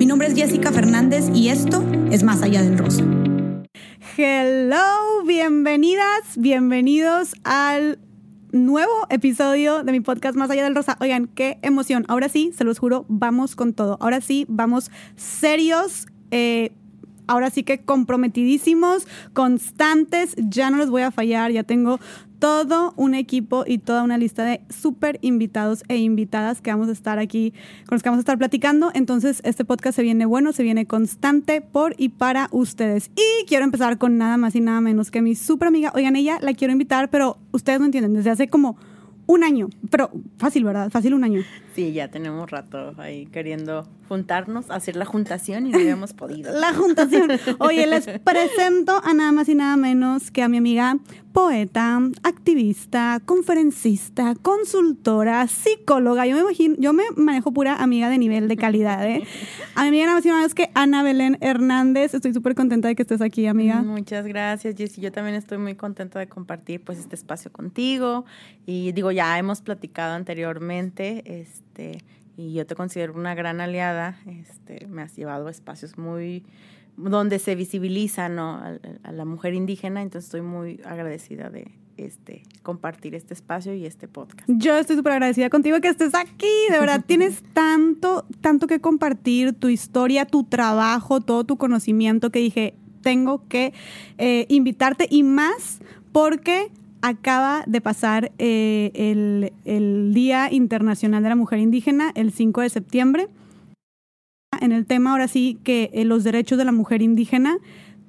Mi nombre es Jessica Fernández y esto es Más Allá del Rosa. Hello, bienvenidas, bienvenidos al nuevo episodio de mi podcast Más Allá del Rosa. Oigan, qué emoción. Ahora sí, se los juro, vamos con todo. Ahora sí, vamos serios. Eh, ahora sí que comprometidísimos, constantes, ya no les voy a fallar, ya tengo todo un equipo y toda una lista de súper invitados e invitadas que vamos a estar aquí, con los que vamos a estar platicando. Entonces, este podcast se viene bueno, se viene constante por y para ustedes. Y quiero empezar con nada más y nada menos que mi súper amiga. Oigan, ella la quiero invitar, pero ustedes no entienden, desde hace como un año, pero fácil, ¿verdad? Fácil un año. Sí, ya tenemos rato ahí queriendo juntarnos, hacer la juntación y no habíamos podido. la juntación. Oye, les presento a nada más y nada menos que a mi amiga poeta, activista, conferencista, consultora, psicóloga. Yo me imagino, yo me manejo pura amiga de nivel de calidad, ¿eh? A mi amiga nada más y nada menos que Ana Belén Hernández. Estoy súper contenta de que estés aquí, amiga. Muchas gracias, Jessy. Yo también estoy muy contenta de compartir pues este espacio contigo. Y digo, ya hemos platicado anteriormente, este y yo te considero una gran aliada. Este, me has llevado a espacios muy donde se visibiliza ¿no? a, la mujer indígena, entonces estoy muy agradecida de este compartir este espacio y este podcast. Yo estoy súper agradecida contigo que estés aquí, de verdad tienes tanto, tanto que compartir, tu historia, tu trabajo, todo tu conocimiento que dije, tengo que eh, invitarte y más porque acaba de pasar eh, el, el, Día Internacional de la Mujer Indígena, el 5 de septiembre. En el tema, ahora sí, que eh, los derechos de la mujer indígena,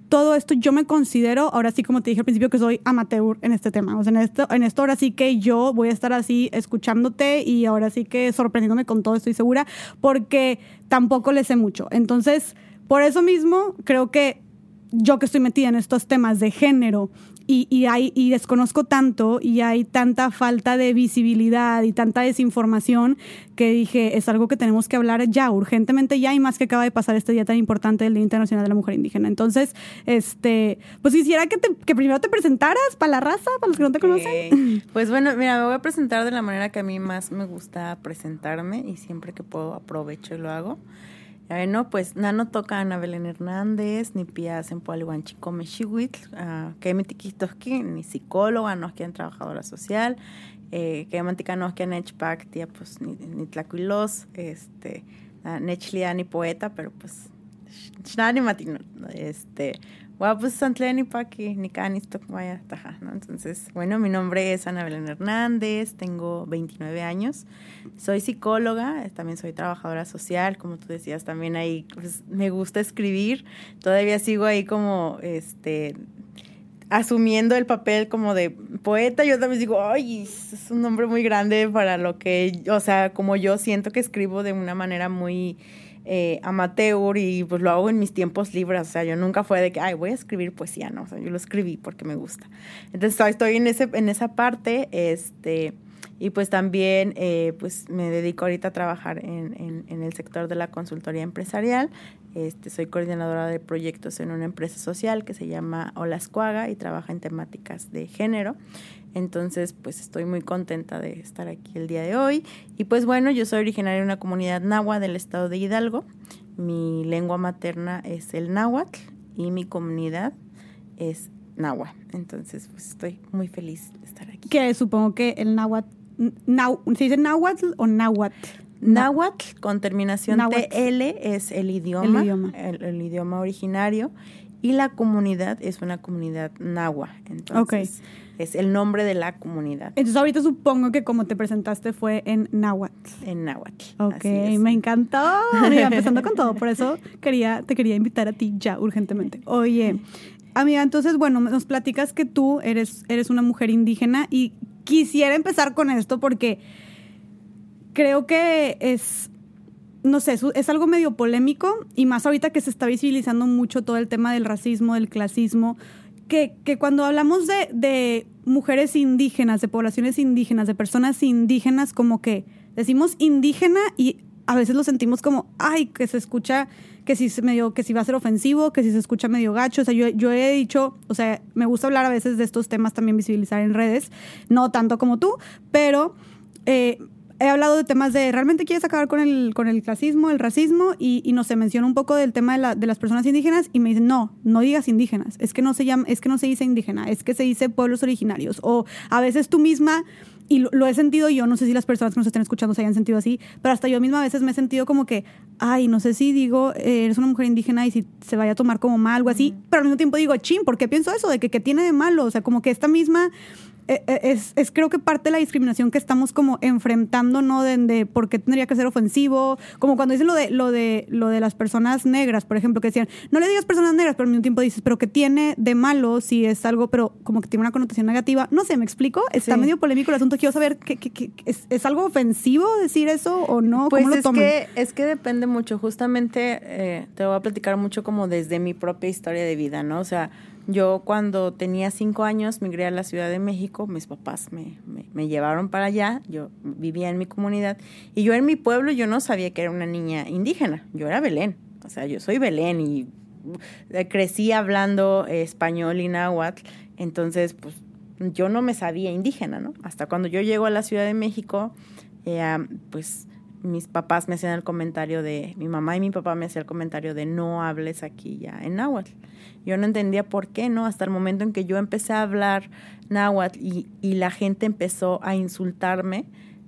todo esto yo me considero, ahora sí, como te dije al principio, que soy amateur en este tema. O sea, en esto, en esto ahora sí que yo voy a estar así escuchándote y ahora sí que sorprendiéndome con todo, estoy segura, porque tampoco le sé mucho. Entonces, por eso mismo, creo que yo que estoy metida en estos temas de género y, hay, y desconozco tanto y hay tanta falta de visibilidad y tanta desinformación que dije, es algo que tenemos que hablar ya, urgentemente ya, y más que acaba de pasar este día tan importante del Día Internacional de la Mujer Indígena. Entonces, este, pues quisiera que, que primero te presentaras para la raza, para los que no te conocen. Pues bueno, mira, me voy a presentar de la manera que a mí más me gusta presentarme y siempre que puedo aprovecho y lo hago. Bueno, pues nano toca Ana Belén Hernández, ni pias en Pualihuanchico Mexihuitl, uh, que mitiquistoski, ni psicóloga, no es quien trabajadora social, eh, que mantica no es quien echpac, tía, pues ni, ni tlacuilos, este, nechlia ni poeta, pero pues, ni matino, este, pues ¿no? Entonces, bueno, mi nombre es Ana Belén Hernández, tengo 29 años, soy psicóloga, también soy trabajadora social, como tú decías, también ahí pues, me gusta escribir, todavía sigo ahí como, este, asumiendo el papel como de poeta, yo también digo, ay, es un nombre muy grande para lo que, o sea, como yo siento que escribo de una manera muy eh, amateur y pues lo hago en mis tiempos libres. O sea, yo nunca fue de que, ay, voy a escribir poesía, no. O sea, yo lo escribí porque me gusta. Entonces estoy en, ese, en esa parte, este, y pues también eh, pues me dedico ahorita a trabajar en, en, el sector de la consultoría empresarial. Este, soy coordinadora de proyectos en una empresa social que se llama Olascuaga y trabaja en temáticas de género. Entonces, pues estoy muy contenta de estar aquí el día de hoy. Y pues bueno, yo soy originaria de una comunidad náhuatl del estado de Hidalgo. Mi lengua materna es el náhuatl y mi comunidad es náhuatl. Entonces, pues estoy muy feliz de estar aquí. Que supongo que el náhuatl, ¿se dice náhuatl o náhuatl? Náhuatl con terminación TL es el idioma, el idioma. El, idioma originario y la comunidad es una comunidad náhuatl. Entonces, es el nombre de la comunidad. Entonces ahorita supongo que como te presentaste fue en Nahuatl. En Nahuatl. Ok, me encantó. Mira, empezando con todo, por eso quería, te quería invitar a ti ya urgentemente. Oye, amiga, entonces, bueno, nos platicas que tú eres, eres una mujer indígena y quisiera empezar con esto porque creo que es no sé, es algo medio polémico y más ahorita que se está visibilizando mucho todo el tema del racismo, del clasismo, que, que cuando hablamos de, de, mujeres indígenas, de poblaciones indígenas, de personas indígenas, como que decimos indígena y a veces lo sentimos como, ay, que se escucha que si, medio, que si va a ser ofensivo, que si se escucha medio gacho. O sea, yo, yo he dicho, o sea, me gusta hablar a veces de estos temas también, visibilizar en redes, no tanto como tú, pero... Eh, he hablado de temas de realmente quieres acabar con el, con el clasismo, el racismo, y, y no se menciona un poco del tema de, la, de, las personas indígenas, y me dicen, no, no digas indígenas, es que no se llama, es que no se dice indígena, es que se dice pueblos originarios. O a veces tú misma y lo, he sentido yo, no sé si las personas que nos estén escuchando se hayan sentido así, pero hasta yo misma a veces me he sentido como que, ay, no sé si digo, eh, eres una mujer indígena y si se vaya a tomar como mal, algo así, pero al mismo tiempo digo, chin, ¿por qué pienso eso? De que, que tiene de malo, o sea, como que esta misma es, es, creo que parte de la discriminación que estamos como enfrentando, ¿no? De, por qué tendría que ser ofensivo, como cuando dicen lo de, lo de, lo de las personas negras, por ejemplo, que decían, no le digas personas negras, pero al mismo tiempo dices, pero ¿qué tiene de malo si es algo, pero como que tiene una connotación negativa? No sé, ¿me explico? Está medio polémico el asunto, quiero saber, ¿qué, qué, es, es, algo ofensivo decir eso o no? Pues ¿Cómo es, que, es que depende mucho, justamente eh, te voy a platicar mucho como desde mi propia historia de vida, ¿no? O sea, yo cuando tenía cinco años migré a la Ciudad de México, mis papás me, me, llevaron para allá, yo vivía en mi comunidad y yo en mi pueblo yo no sabía que era una niña indígena, yo era Belén, o sea, yo soy Belén y eh, crecí hablando español y náhuatl, entonces pues yo no me sabía indígena, ¿no? Hasta cuando yo llego a la Ciudad de México, eh, pues mis papás me hacían el comentario de, mi mamá y mi papá me hacían el comentario de no hables aquí ya en náhuatl. Yo no entendía por qué, ¿no? Hasta el momento en que yo empecé a hablar náhuatl y, y la gente empezó a insultarme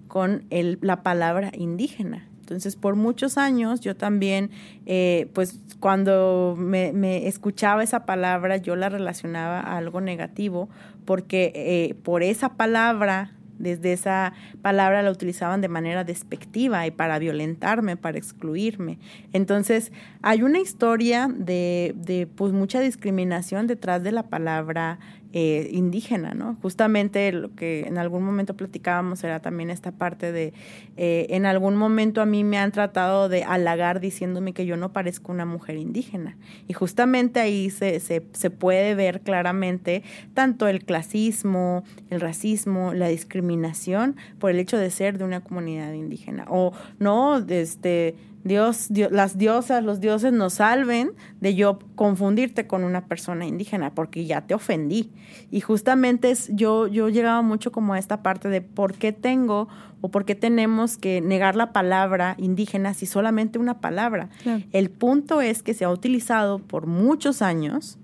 con el, la palabra indígena. Entonces, por muchos años yo también, eh, pues cuando me, me, escuchaba esa palabra, yo la relacionaba a algo negativo, porque eh, por esa palabra desde esa palabra la utilizaban de manera despectiva y para violentarme, para excluirme. Entonces, hay una historia de, pues mucha discriminación detrás de la palabra eh, indígena, ¿no? Justamente lo que en algún momento platicábamos era también esta parte de, eh, en algún momento a mí me han tratado de halagar diciéndome que yo no parezco una mujer indígena. Y justamente ahí se, se, se puede ver claramente tanto el clasismo, el racismo, la discriminación por el hecho de ser de una comunidad indígena. O no, este Dios, las diosas, los dioses nos salven de yo confundirte con una persona indígena, porque ya te ofendí. Y justamente es, yo, yo llegaba mucho como a esta parte de por qué tengo o por qué tenemos que negar la palabra indígena si solamente una palabra. El punto es que se ha utilizado por muchos años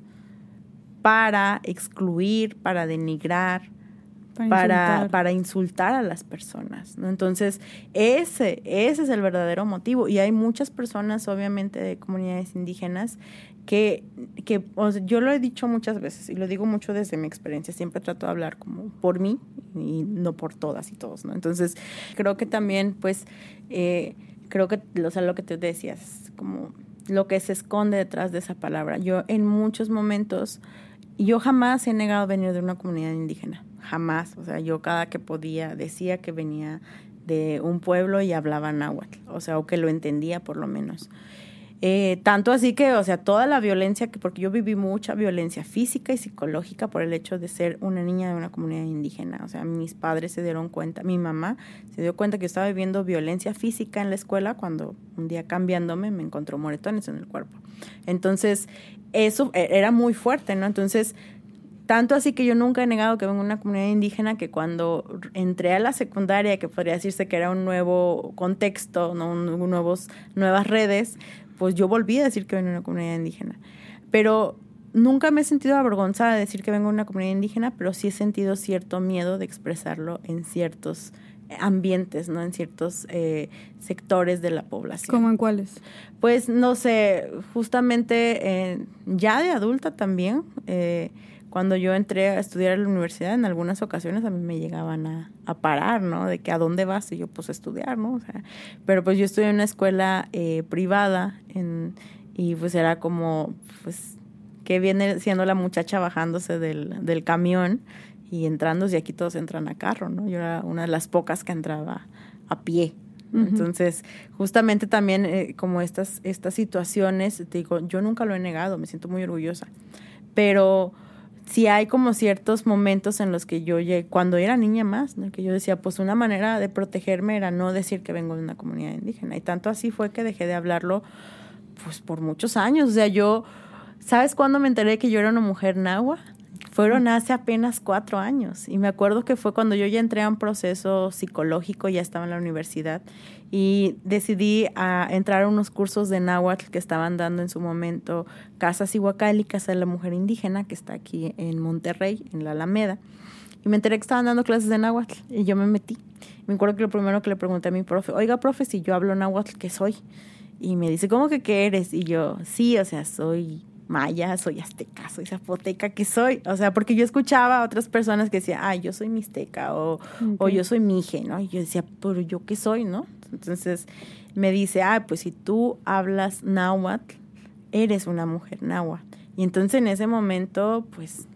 para excluir, para denigrar, para, para, insultar. a las personas. ¿no? Entonces, ese, ese es el verdadero motivo. Y hay muchas personas, obviamente, de comunidades indígenas que, que yo lo he dicho muchas veces y lo digo mucho desde mi experiencia. Siempre trato de hablar como por mí y no por todas y todos. ¿no? Entonces, creo que también, pues, eh, creo que, o sea, lo que te decías, como lo que se esconde detrás de esa palabra. Yo en muchos momentos, yo jamás he negado venir de una comunidad indígena jamás. O sea, yo cada que podía decía que venía de un pueblo y hablaba náhuatl, o sea, o que lo entendía por lo menos. Eh, tanto así que, o sea, toda la violencia, que porque yo viví mucha violencia física y psicológica por el hecho de ser una niña de una comunidad indígena. O sea, mis padres se dieron cuenta, mi mamá se dio cuenta que yo estaba viviendo violencia física en la escuela cuando un día cambiándome me encontró moretones en el cuerpo. Entonces, eso e, era muy fuerte, ¿no? Entonces, tanto así que yo nunca he negado que vengo de una comunidad indígena que cuando entré a la secundaria, que podría decirse que era un nuevo contexto, ¿no? Un, nuevos, nuevas redes, pues yo volví a decir que vengo de una comunidad indígena. Pero nunca me he sentido avergonzada de decir que vengo de una comunidad indígena, pero sí he sentido cierto miedo de expresarlo en ciertos ambientes, ¿no? En ciertos eh, sectores de la población. ¿Cómo en cuáles? Pues no sé, justamente eh, ya de adulta también. Eh, cuando yo entré a estudiar en la universidad, en algunas ocasiones a mí me llegaban a, parar, ¿no? De que a dónde vas y yo pues a estudiar, ¿no? O sea, pero pues yo estudié en una escuela eh, privada en, y pues era como, pues, que viene siendo la muchacha bajándose del, del camión y entrando, y aquí todos entran a carro, ¿no? Yo era una de las pocas que entraba a pie, Entonces, justamente también eh, como estas, estas situaciones, te digo, yo nunca lo he negado, me siento muy orgullosa, pero sí hay como ciertos momentos en los que yo llegué, cuando era niña más, ¿no? que yo decía, pues una manera de protegerme era no decir que vengo de una comunidad indígena. Y tanto así fue que dejé de hablarlo, pues por muchos años. O sea, yo, ¿sabes cuándo me enteré que yo era una mujer nahua? Fueron hace apenas cuatro años y me acuerdo que fue cuando yo ya entré a un proceso psicológico, ya estaba en la universidad y decidí a entrar a unos cursos de náhuatl que estaban dando en su momento Casa Cihuacali, Casa de la Mujer Indígena, que está aquí en Monterrey, en la Alameda. Y me enteré que estaban dando clases de náhuatl y yo me metí. Me acuerdo que lo primero que le pregunté a mi profe, oiga, profe, si yo hablo náhuatl, ¿qué soy? Y me dice, ¿cómo que qué eres? Y yo, sí, o sea, soy maya, soy azteca, soy zapoteca, ¿qué soy? O sea, porque yo escuchaba a otras personas que decían, ay, yo soy mixteca o, o yo soy mije, ¿no? Y yo decía, pero yo qué soy, ¿no? Entonces me dice, ah, pues si tú hablas náhuatl, eres una mujer náhuatl. Y entonces en ese momento, pues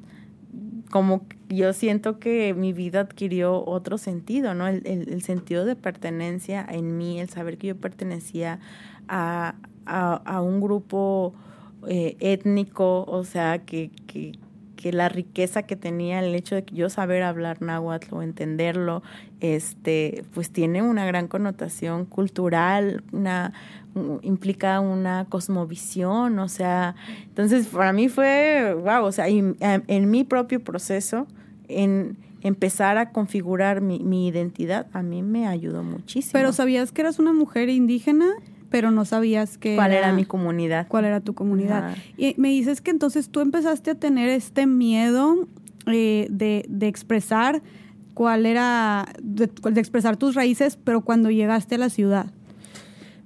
como yo siento que mi vida adquirió otro sentido, ¿no? El, el, sentido de pertenencia en mí, el saber que yo pertenecía a, a, a un grupo eh, étnico, o sea, que, que, que, la riqueza que tenía el hecho de que yo saber hablar náhuatl o entenderlo, este, pues tiene una gran connotación cultural, una implica una cosmovisión, o sea, entonces para mí fue, wow, o sea, en, en mi propio proceso, en empezar a configurar mi, mi, identidad, a mí me ayudó muchísimo. Pero ¿sabías que eras una mujer indígena? Pero no sabías que cuál era, mi comunidad. Cuál era tu comunidad. Y me dices que entonces tú empezaste a tener este miedo eh, de, de, expresar cuál era, de, de expresar tus raíces, pero cuando llegaste a la ciudad.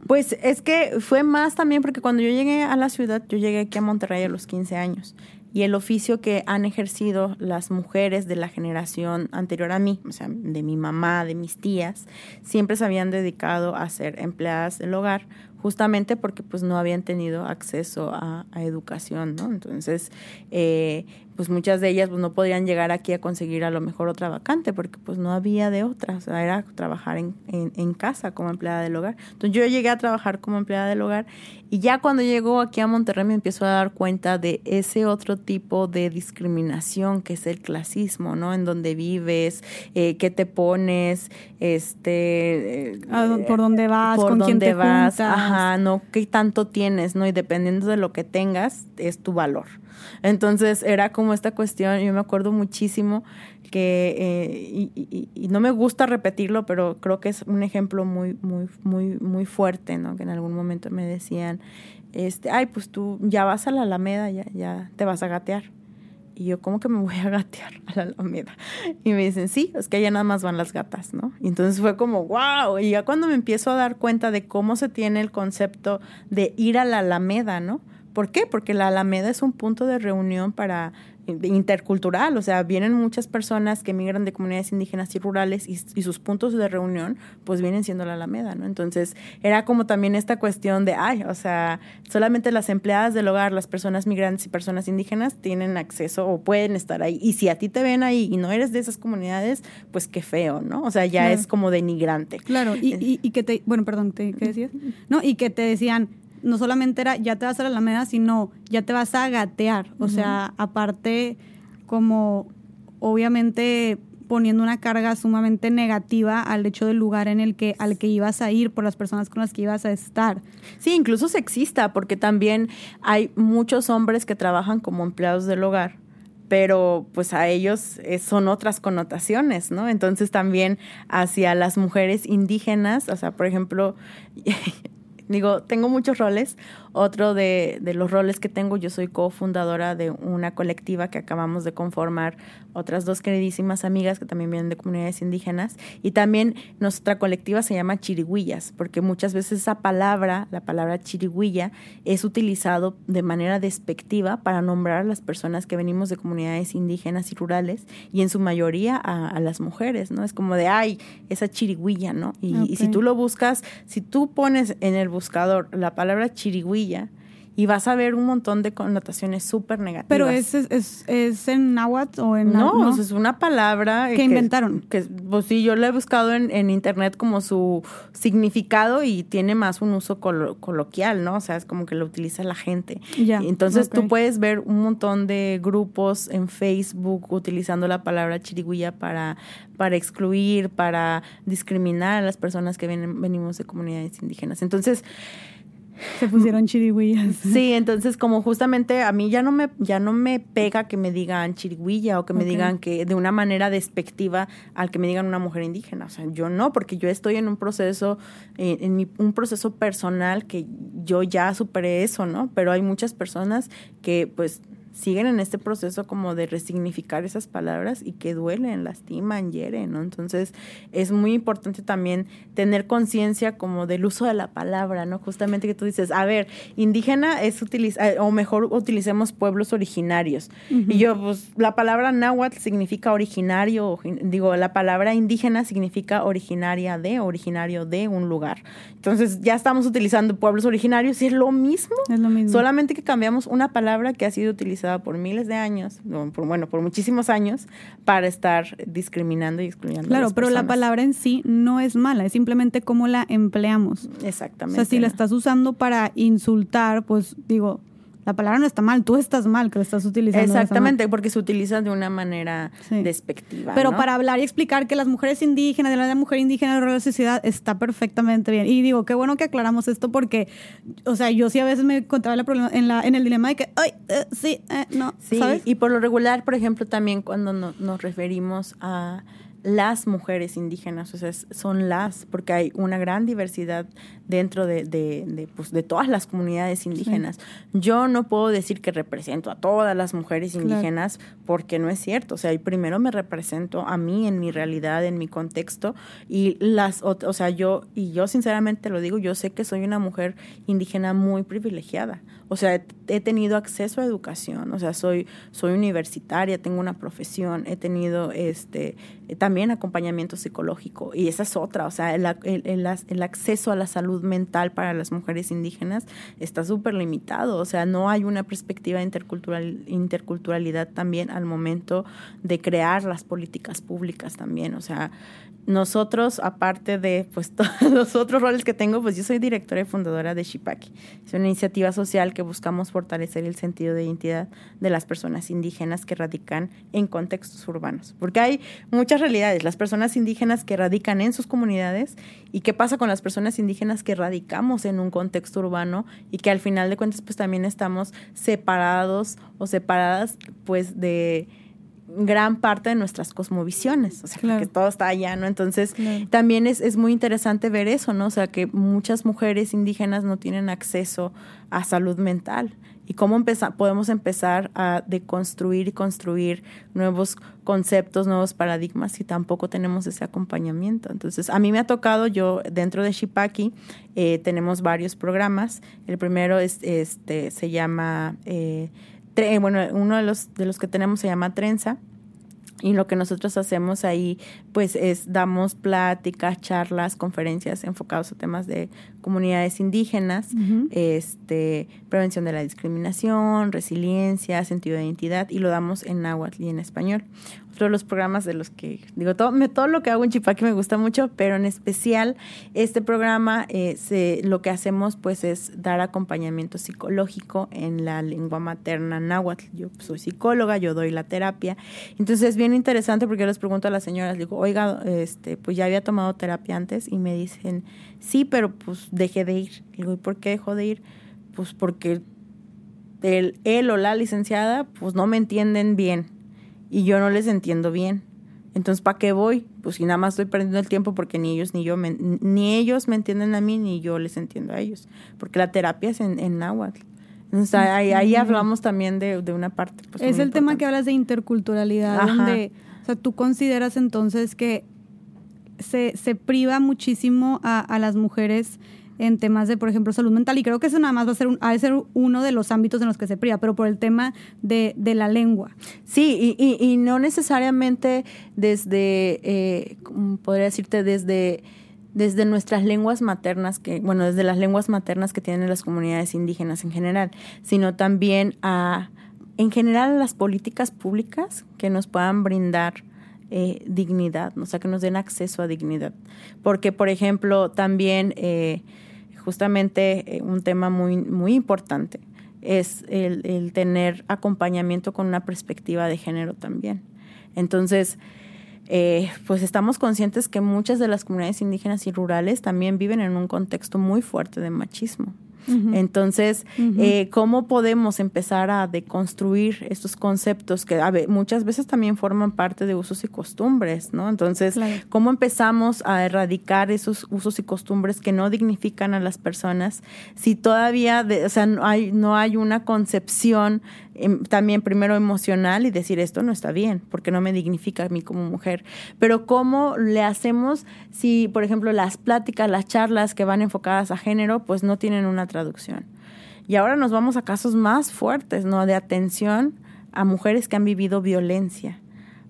Pues es que fue más también porque cuando yo llegué a la ciudad, yo llegué aquí a Monterrey a los 15 años y el oficio que han ejercido las mujeres de la generación anterior a mí, o sea, de mi mamá, de mis tías, siempre se habían dedicado a ser empleadas del hogar, justamente porque pues no habían tenido acceso a, educación, ¿no? Entonces, eh, pues muchas de ellas pues no podían llegar aquí a conseguir a lo mejor otra vacante porque pues no había de otra, o sea, era trabajar en, en, casa como empleada del hogar. Entonces yo llegué a trabajar como empleada del hogar y ya cuando llegó aquí a Monterrey me empiezo a dar cuenta de ese otro tipo de discriminación que es el clasismo, ¿no? En donde vives, eh, qué te pones, este... Eh, por dónde vas, por con quién te vas, ajá, no, qué tanto tienes, ¿no? Y dependiendo de lo que tengas, es tu valor. Entonces era como esta cuestión, yo me acuerdo muchísimo que, eh, y, no me gusta repetirlo, pero creo que es un ejemplo muy, muy, muy, muy fuerte, ¿no? Que en algún momento me decían, este, ay, pues tú ya vas a la Alameda, ya, ya te vas a gatear. Y yo, ¿cómo que me voy a gatear a la Alameda? Y me dicen, sí, es que allá nada más van las gatas, ¿no? Y entonces fue como, wow. Y ya cuando me empiezo a dar cuenta de cómo se tiene el concepto de ir a la Alameda, ¿no? ¿Por qué? Porque la Alameda es un punto de reunión para intercultural, o sea, vienen muchas personas que migran de comunidades indígenas y rurales y, sus puntos de reunión pues vienen siendo la Alameda, ¿no? Entonces era como también esta cuestión de, ay, o sea, solamente las empleadas del hogar, las personas migrantes y personas indígenas tienen acceso o pueden estar ahí. Y si a ti te ven ahí y no eres de esas comunidades, pues qué feo, ¿no? O sea, ya es como denigrante. Claro, y, y, y que te, bueno, perdón, ¿qué decías? No, y que te decían, no solamente era ya te vas a la Alameda, sino ya te vas a gatear. O sea, aparte, como obviamente poniendo una carga sumamente negativa al hecho del lugar en el que al que ibas a ir por las personas con las que ibas a estar. Sí, incluso sexista, porque también hay muchos hombres que trabajan como empleados del hogar pero pues a ellos eh, son otras connotaciones, ¿no? Entonces también hacia las mujeres indígenas, o sea, por ejemplo, digo, tengo muchos roles, otro de, de, los roles que tengo, yo soy cofundadora de una colectiva que acabamos de conformar, otras dos queridísimas amigas que también vienen de comunidades indígenas, y también nuestra colectiva se llama chirigüillas, porque muchas veces esa palabra, la palabra chirigüilla, es utilizado de manera despectiva para nombrar a las personas que venimos de comunidades indígenas y rurales, y en su mayoría a, las mujeres, ¿no? Es como de, ay, esa chirigüilla, ¿no? Y, y si tú lo buscas, si tú pones en el buscador la palabra chirigüilla, y vas a ver un montón de connotaciones súper negativas. Pero es, es, es, en náhuatl o en... No, es una palabra... Que, inventaron. Que, pues sí, yo la he buscado en, en, internet como su significado y tiene más un uso coloquial, ¿no? O sea, es como que lo utiliza la gente. Ya, Entonces tú puedes ver un montón de grupos en Facebook utilizando la palabra chirigüilla para, para excluir, para discriminar a las personas que vienen, venimos de comunidades indígenas. Entonces... Se pusieron chirigüillas. Sí, entonces como justamente a mí ya no me ya no me pega que me digan chirigüilla o que me digan que de una manera despectiva al que me digan una mujer indígena, o sea, yo no, porque yo estoy en un proceso eh, en mi, un proceso personal que yo ya superé eso, ¿no? Pero hay muchas personas que pues siguen en este proceso como de resignificar esas palabras y que duelen, lastiman, hieren, ¿no? Entonces es muy importante también tener conciencia como del uso de la palabra, ¿no? Justamente que tú dices, a ver, indígena es utilizar, eh, o mejor utilicemos pueblos originarios. Y yo, pues la palabra náhuatl significa originario, digo, la palabra indígena significa originaria de, originario de un lugar. Entonces ya estamos utilizando pueblos originarios y es lo mismo. Es lo mismo. Solamente que cambiamos una palabra que ha sido utilizada por miles de años, por, bueno, por muchísimos años, para estar discriminando y excluyendo. Claro, a las pero la palabra en sí no es mala, es simplemente cómo la empleamos. Exactamente. O sea, si la estás usando para insultar, pues digo, la palabra no está mal, tú estás mal que la estás utilizando. Exactamente, porque se utiliza de una manera Sí. despectiva. Pero ¿no? para hablar y explicar que las mujeres indígenas, de la mujer indígena de la sociedad, está perfectamente bien. Y digo, qué bueno que aclaramos esto porque, o sea, yo sí a veces me encontraba la problema, en, la, en el dilema de que, ay, eh, sí, eh, no, Sí, ¿sabes? y por lo regular, por ejemplo, también cuando no- nos referimos a las mujeres indígenas, o sea, son las, porque hay una gran diversidad dentro de, de, de, pues, de todas las comunidades indígenas. Yo no puedo decir que represento a todas las mujeres Claro. indígenas porque no es cierto. O sea, primero me represento a mí en mi realidad, en mi contexto, y las, ot- o sea, yo, y yo sinceramente lo digo, yo sé que soy una mujer indígena muy privilegiada. O sea, he, tenido acceso a educación, o sea, soy, soy universitaria, tengo una profesión, he tenido este también acompañamiento psicológico, y esa es otra, o sea, el, el, el acceso a la salud mental para las mujeres indígenas está súper limitado, o sea, no hay una perspectiva de intercultural, interculturalidad también al momento de crear las políticas públicas también, o sea, nosotros, aparte de pues todos los otros roles que tengo, pues yo soy directora y fundadora de Shipaki. Es una iniciativa social que buscamos fortalecer el sentido de identidad de las personas indígenas que radican en contextos urbanos. Porque hay muchas realidades. Las personas indígenas que radican en sus comunidades y qué pasa con las personas indígenas que radicamos en un contexto urbano y que al final de cuentas pues también estamos separados o separadas pues de gran parte de nuestras cosmovisiones, o sea, Claro. que todo está allá, ¿no? Entonces, Claro. también es, es muy interesante ver eso, ¿no? O sea, que muchas mujeres indígenas no tienen acceso a salud mental y cómo empeza- podemos empezar a deconstruir y construir nuevos conceptos, nuevos paradigmas si tampoco tenemos ese acompañamiento. Entonces, a mí me ha tocado, yo dentro de Shipaki eh, tenemos varios programas. El primero es, este, se llama... eh, bueno, uno de los, de los que tenemos se llama Trenza. Y lo que nosotros hacemos ahí, pues es damos pláticas, charlas, conferencias enfocados a temas de comunidades indígenas, este, prevención de la discriminación, resiliencia, sentido de identidad, y lo damos en náhuatl y en español. De los programas de los que, digo, todo, todo lo que hago en Chipaki me gusta mucho, pero en especial este programa, eh, lo que hacemos pues es dar acompañamiento psicológico en la lengua materna náhuatl. Yo pues, soy psicóloga, yo doy la terapia. Entonces es bien interesante porque yo les pregunto a las señoras, digo, oiga, este, pues ya había tomado terapia antes y me dicen, sí, pero pues dejé de ir. Digo, ¿y por qué dejó de ir? Pues porque el, él o la licenciada pues no me entienden bien y yo no les entiendo bien. Entonces, ¿para qué voy? Pues si nada más estoy perdiendo el tiempo porque ni ellos ni yo, me- ni ellos me entienden a mí, ni yo les entiendo a ellos. Porque la terapia es en, en náhuatl. Entonces, ahí, ahí hablamos también de, de una parte. pues, es el tema que hablas de interculturalidad, Ajá. donde, o sea, tú consideras entonces que se, se priva muchísimo a, a las mujeres en temas de, por ejemplo, salud mental, y creo que eso nada más va a ser, un- ha ser uno de los ámbitos en los que se priva, pero por el tema de, de la lengua. Sí, y, y, y no necesariamente desde, eh, ¿cómo podría decirte, desde desde nuestras lenguas maternas, que, bueno, desde las lenguas maternas que tienen las comunidades indígenas en general, sino también a, en general, a las políticas públicas que nos puedan brindar eh, dignidad, o sea, que nos den acceso a dignidad. Porque, por ejemplo, también eh, justamente eh, un tema muy, muy importante es el, tener acompañamiento con una perspectiva de género también. Entonces, eh, pues estamos conscientes que muchas de las comunidades indígenas y rurales también viven en un contexto muy fuerte de machismo. Entonces, eh, ¿cómo podemos empezar a deconstruir estos conceptos que muchas veces también forman parte de usos y costumbres, ¿no? Entonces, ¿cómo empezamos a erradicar esos usos y costumbres que no dignifican a las personas si todavía, o sea, no hay, no hay una concepción también primero emocional y decir esto no está bien, porque no me dignifica a mí como mujer. Pero ¿cómo le hacemos si, por ejemplo, las pláticas, las charlas que van enfocadas a género, pues no tienen una traducción? Y ahora nos vamos a casos más fuertes, ¿no? De atención a mujeres que han vivido violencia.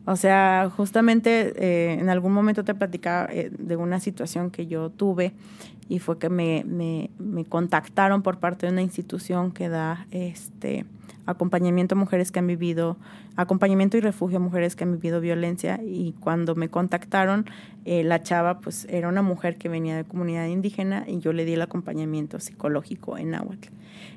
O sea, justamente eh, en algún momento te platicaba eh, de una situación que yo tuve y fue que me, me, contactaron por parte de una institución que da este acompañamiento a mujeres que han vivido, acompañamiento y refugio a mujeres que han vivido violencia y cuando me contactaron, eh, la chava pues era una mujer que venía de comunidad indígena y yo le di el acompañamiento psicológico en Nahuatl.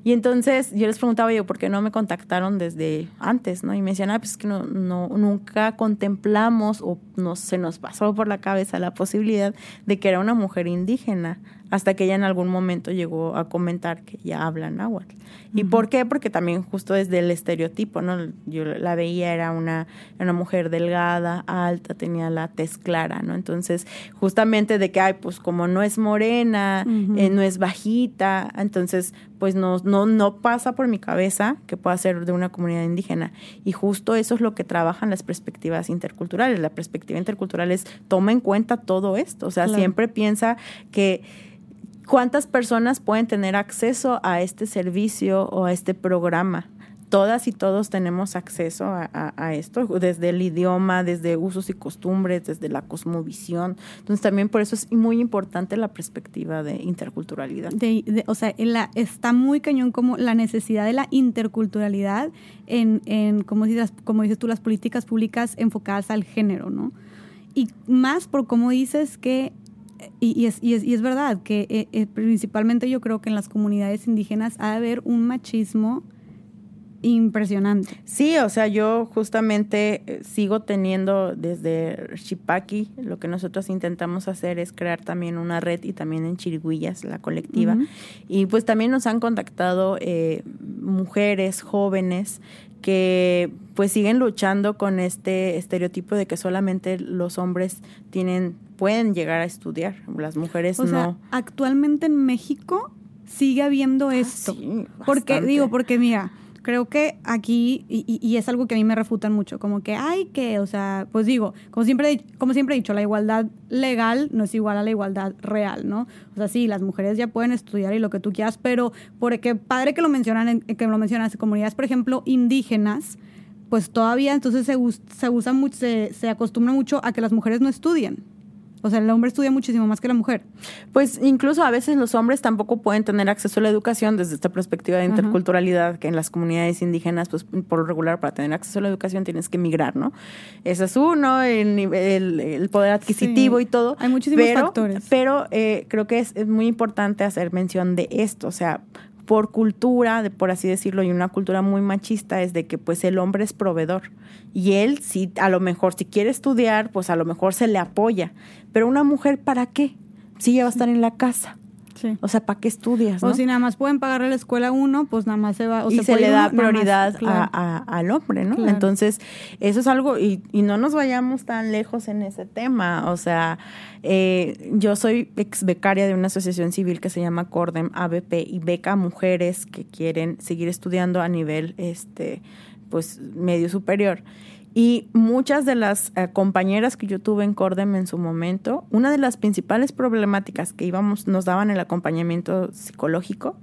Y entonces yo les preguntaba yo, ¿por qué no me contactaron desde antes? ¿no? Y me decían, ah, pues es que no, no, nunca contemplamos o no se nos pasó por la cabeza la posibilidad de que era una mujer indígena hasta que ella en algún momento llegó a comentar que ella habla náhuatl. ¿Y por qué? Porque también justo desde el estereotipo, ¿no? Yo la veía, era una, una mujer delgada, alta, tenía la tez clara, ¿no? Entonces, justamente de que, ay, pues como no es morena, eh, no es bajita, entonces, pues no, no, no pasa por mi cabeza que pueda ser de una comunidad indígena. Y justo eso es lo que trabajan las perspectivas interculturales. La perspectiva intercultural es, toma en cuenta todo esto, o sea, siempre piensa que ¿Cuántas personas pueden tener acceso a este servicio o a este programa? Todas y todos tenemos acceso a, esto, desde el idioma, desde usos y costumbres, desde la cosmovisión. Entonces también por eso es muy importante la perspectiva de interculturalidad. o sea, la, está muy cañón como la necesidad de la interculturalidad en, en como, dices, como dices tú, las políticas públicas enfocadas al género, ¿no? Y más por como dices que y, es, y, es, y es verdad que eh, eh, principalmente yo creo que en las comunidades indígenas ha de haber un machismo impresionante. Sí, o sea, yo justamente eh, sigo teniendo desde Chipaki, lo que nosotros intentamos hacer es crear también una red y también en Chiriguillas, la colectiva. Y pues también nos han contactado mujeres jóvenes que pues siguen luchando con este estereotipo de que solamente los hombres tienen pueden llegar a estudiar, las mujeres o no. Sea, actualmente en México sigue habiendo ah, esto. porque digo, porque mira, creo que aquí, y, es algo que a mí me refutan mucho, como que hay que, o sea, pues digo, como siempre, como siempre he dicho, la igualdad legal no es igual a la igualdad real, ¿no? O sea, sí, las mujeres ya pueden estudiar y lo que tú quieras, pero porque padre que lo mencionan, que lo mencionas, comunidades, por ejemplo, indígenas, pues todavía entonces se, se usa mucho, se, se acostumbra mucho a que las mujeres no estudien. O sea, el hombre estudia muchísimo más que la mujer. Pues incluso a veces los hombres tampoco pueden tener acceso a la educación desde esta perspectiva de interculturalidad, que en las comunidades indígenas, pues por lo regular, para tener acceso a la educación tienes que emigrar, ¿no? Ese es uno, el, el, poder adquisitivo y todo. Hay muchísimos factores. Pero eh, creo que es, es muy importante hacer mención de esto, o sea, por cultura, de, por así decirlo, y una cultura muy machista, es de que pues el hombre es proveedor. Y él, si a lo mejor, si quiere estudiar, pues a lo mejor se le apoya. Pero una mujer, ¿para qué? Si ella va a estar en la casa. O sea, ¿para qué estudias? O si nada más pueden pagarle la escuela uno, pues nada más se va. y se, le da prioridad al hombre, ¿no? Entonces, eso es algo, y, y, no nos vayamos tan lejos en ese tema. O sea, eh, yo soy ex becaria de una asociación civil que se llama Cordem ABP y beca a mujeres que quieren seguir estudiando a nivel, este, pues, medio superior. Y muchas de las eh, compañeras que yo tuve en Cordem en su momento, una de las principales problemáticas que íbamos, nos daban el acompañamiento psicológico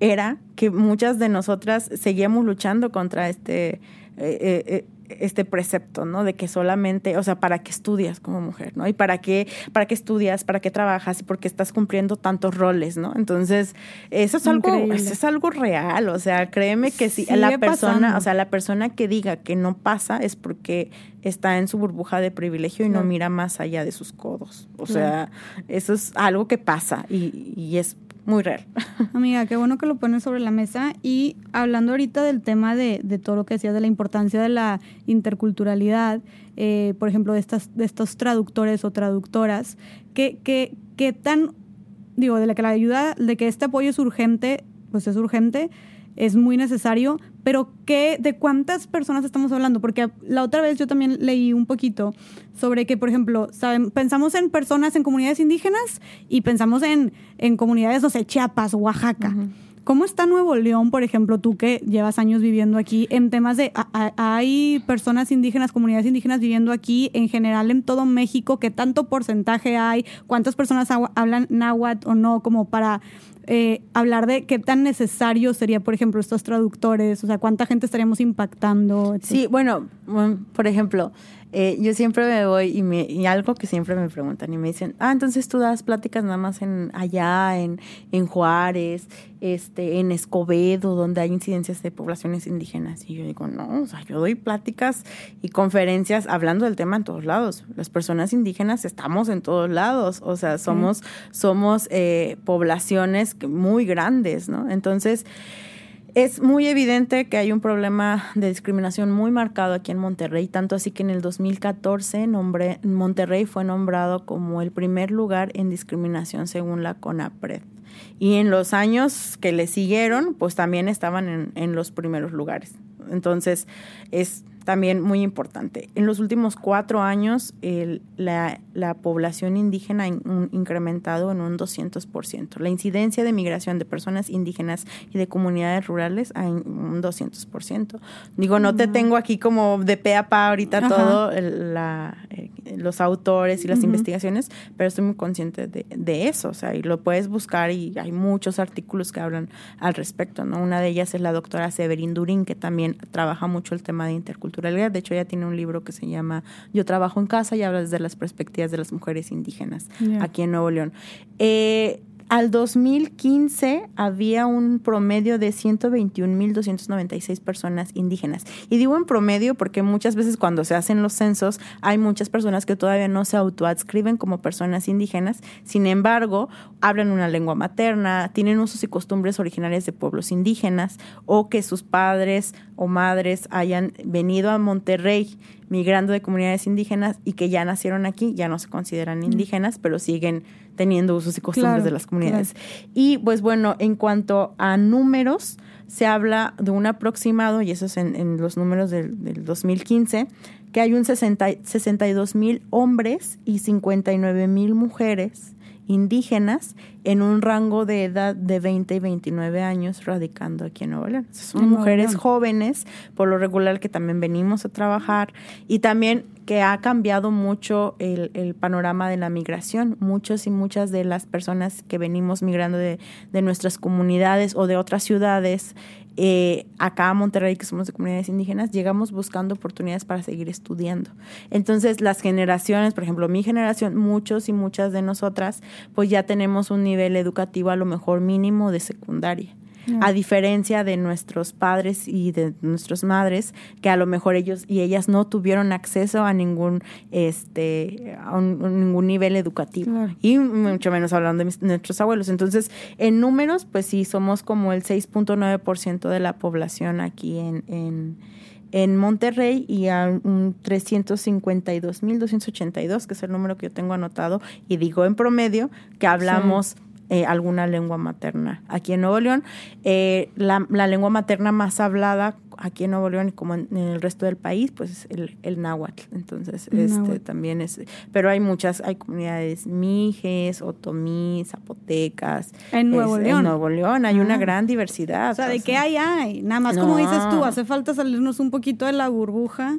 era que muchas de nosotras seguíamos luchando contra este, eh, eh, este precepto, ¿no? De que solamente, o sea, ¿para qué estudias como mujer, ¿no? Y para qué, para qué estudias, para qué trabajas y por qué estás cumpliendo tantos roles, ¿no? Entonces, eso es algo, eso es algo real, o sea, créeme que si la persona, o sea, la persona que diga que no pasa es porque está en su burbuja de privilegio y no mira más allá de sus codos. O sea, eso es algo que pasa y, y es muy real. Amiga, qué bueno que lo pones sobre la mesa. Y hablando ahorita del tema de, de todo lo que decías, de la importancia de la interculturalidad, eh, por ejemplo, de, estas, de estos traductores o traductoras, ¿qué, qué, qué tan, digo, de la que la ayuda, de que este apoyo es urgente, pues es urgente, es muy necesario, pero ¿qué, ¿de cuántas personas estamos hablando? Porque la otra vez yo también leí un poquito sobre que, por ejemplo, ¿saben? pensamos en personas en comunidades indígenas y pensamos en, en comunidades, no sé, Chiapas, Oaxaca. ¿Cómo está Nuevo León, por ejemplo, tú que llevas años viviendo aquí, en temas de, hay personas indígenas, comunidades indígenas viviendo aquí, en general en todo México, qué tanto porcentaje hay, cuántas personas hablan náhuatl o no, como para eh, hablar de qué tan necesario sería, por ejemplo, estos traductores, o sea, cuánta gente estaríamos impactando. Sí, bueno, por ejemplo, eh, yo siempre me voy y, me, y algo que siempre me preguntan y me dicen, ah, entonces tú das pláticas nada más en allá, en, en Juárez, este, en Escobedo, donde hay incidencias de poblaciones indígenas. Y yo digo, no, o sea, yo doy pláticas y conferencias hablando del tema en todos lados. Las personas indígenas estamos en todos lados, o sea, somos, somos eh, poblaciones muy grandes, ¿no? Entonces, es muy evidente que hay un problema de discriminación muy marcado aquí en Monterrey, tanto así que en el 2014 nombre, Monterrey fue nombrado como el primer lugar en discriminación según la CONAPRED. Y en los años que le siguieron, pues también estaban en, en los primeros lugares. Entonces, es también muy importante. En los últimos cuatro años, la, población indígena ha incrementado en un 200%. La incidencia de migración de personas indígenas y de comunidades rurales en un 200%. Digo, no te tengo aquí como de pe a pa ahorita todo la, eh, los autores y las investigaciones, pero estoy muy consciente de, de, eso. O sea, y lo puedes buscar y hay muchos artículos que hablan al respecto. ¿no? Una de ellas es la doctora Severin Durín, que también trabaja mucho el tema de interculturalidad de hecho, ella tiene un libro que se llama Yo trabajo en casa y habla desde las perspectivas de las mujeres indígenas aquí en Nuevo León. Eh, al 2015 había un promedio de 121.296 personas indígenas. Y digo en promedio porque muchas veces cuando se hacen los censos hay muchas personas que todavía no se autoadscriben como personas indígenas. Sin embargo, hablan una lengua materna, tienen usos y costumbres originarias de pueblos indígenas o que sus padres o madres hayan venido a Monterrey migrando de comunidades indígenas y que ya nacieron aquí, ya no se consideran mm. indígenas, pero siguen teniendo usos y costumbres de las comunidades. Y pues bueno, en cuanto a números, se habla de un aproximado, y eso es en, los números del, del, 2015, que hay un 60, 62 mil hombres y 59 mil mujeres indígenas en un rango de edad de 20 y 29 años radicando aquí en Nuevo León. Son mujeres jóvenes, por lo regular que también venimos a trabajar y también que ha cambiado mucho el, el, panorama de la migración. Muchos y muchas de las personas que venimos migrando de, de nuestras comunidades o de otras ciudades eh, acá a Monterrey, que somos de comunidades indígenas, llegamos buscando oportunidades para seguir estudiando. Entonces, las generaciones, por ejemplo, mi generación, muchos y muchas de nosotras, pues ya tenemos un nivel educativo a lo mejor mínimo de secundaria a diferencia de nuestros padres y de nuestras madres, que a lo mejor ellos y ellas no tuvieron acceso a ningún, este, a ningún nivel educativo. Y mucho menos hablando de nuestros abuelos. Entonces, en números, pues sí, somos como el 6.9% de la población aquí en, en en Monterrey y a un 352.282, que es el número que yo tengo anotado, y digo en promedio que hablamos eh, alguna lengua materna. Aquí en Nuevo León, eh, la, lengua materna más hablada aquí en Nuevo León y como en, el resto del país, pues es el, el náhuatl. Entonces, este también es, pero hay muchas, hay comunidades mijes, otomí, zapotecas. En Nuevo León. En Nuevo León hay una ah. gran diversidad. O sea, ¿de qué hay? hay? Nada más como dices tú, hace falta salirnos un poquito de la burbuja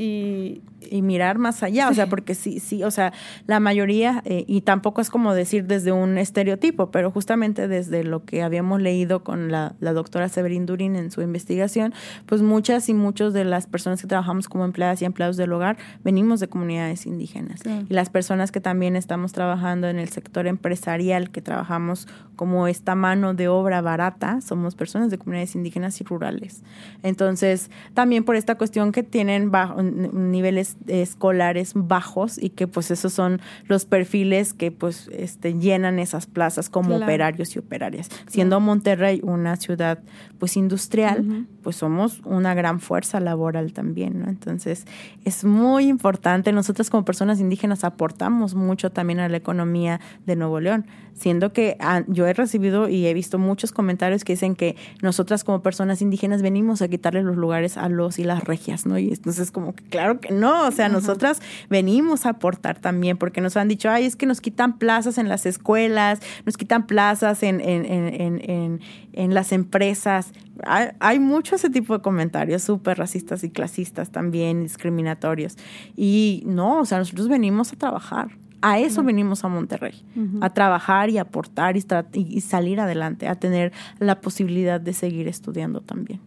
Y, y mirar más allá, o sea, porque sí, sí, o sea, la mayoría, eh, y tampoco es como decir desde un estereotipo, pero justamente desde lo que habíamos leído con la, la doctora Severin Durin en su investigación, pues muchas y muchos de las personas que trabajamos como empleadas y empleados del hogar venimos de comunidades indígenas. Y las personas que también estamos trabajando en el sector empresarial, que trabajamos como esta mano de obra barata, somos personas de comunidades indígenas y rurales. Entonces, también por esta cuestión que tienen bajo, niveles escolares bajos y que pues esos son los perfiles que pues este, llenan esas plazas como operarios y operarias. Siendo Monterrey una ciudad pues industrial, pues somos una gran fuerza laboral también, ¿no? Entonces es muy importante, nosotros como personas indígenas aportamos mucho también a la economía de Nuevo León, siendo que ah, yo he recibido y he visto muchos comentarios que dicen que nosotras como personas indígenas venimos a quitarle los lugares a los y las regias, ¿no? Y entonces como que claro que no, o sea, nosotras venimos a aportar también, porque nos han dicho, ay, es que nos quitan plazas en las escuelas, nos quitan plazas en, en, en, en, en las empresas. Hay, hay, mucho ese tipo de comentarios, súper racistas y clasistas también, discriminatorios. Y no, o sea, nosotros venimos a trabajar. A eso venimos a Monterrey, a trabajar y aportar y, y salir adelante, a tener la posibilidad de seguir estudiando también.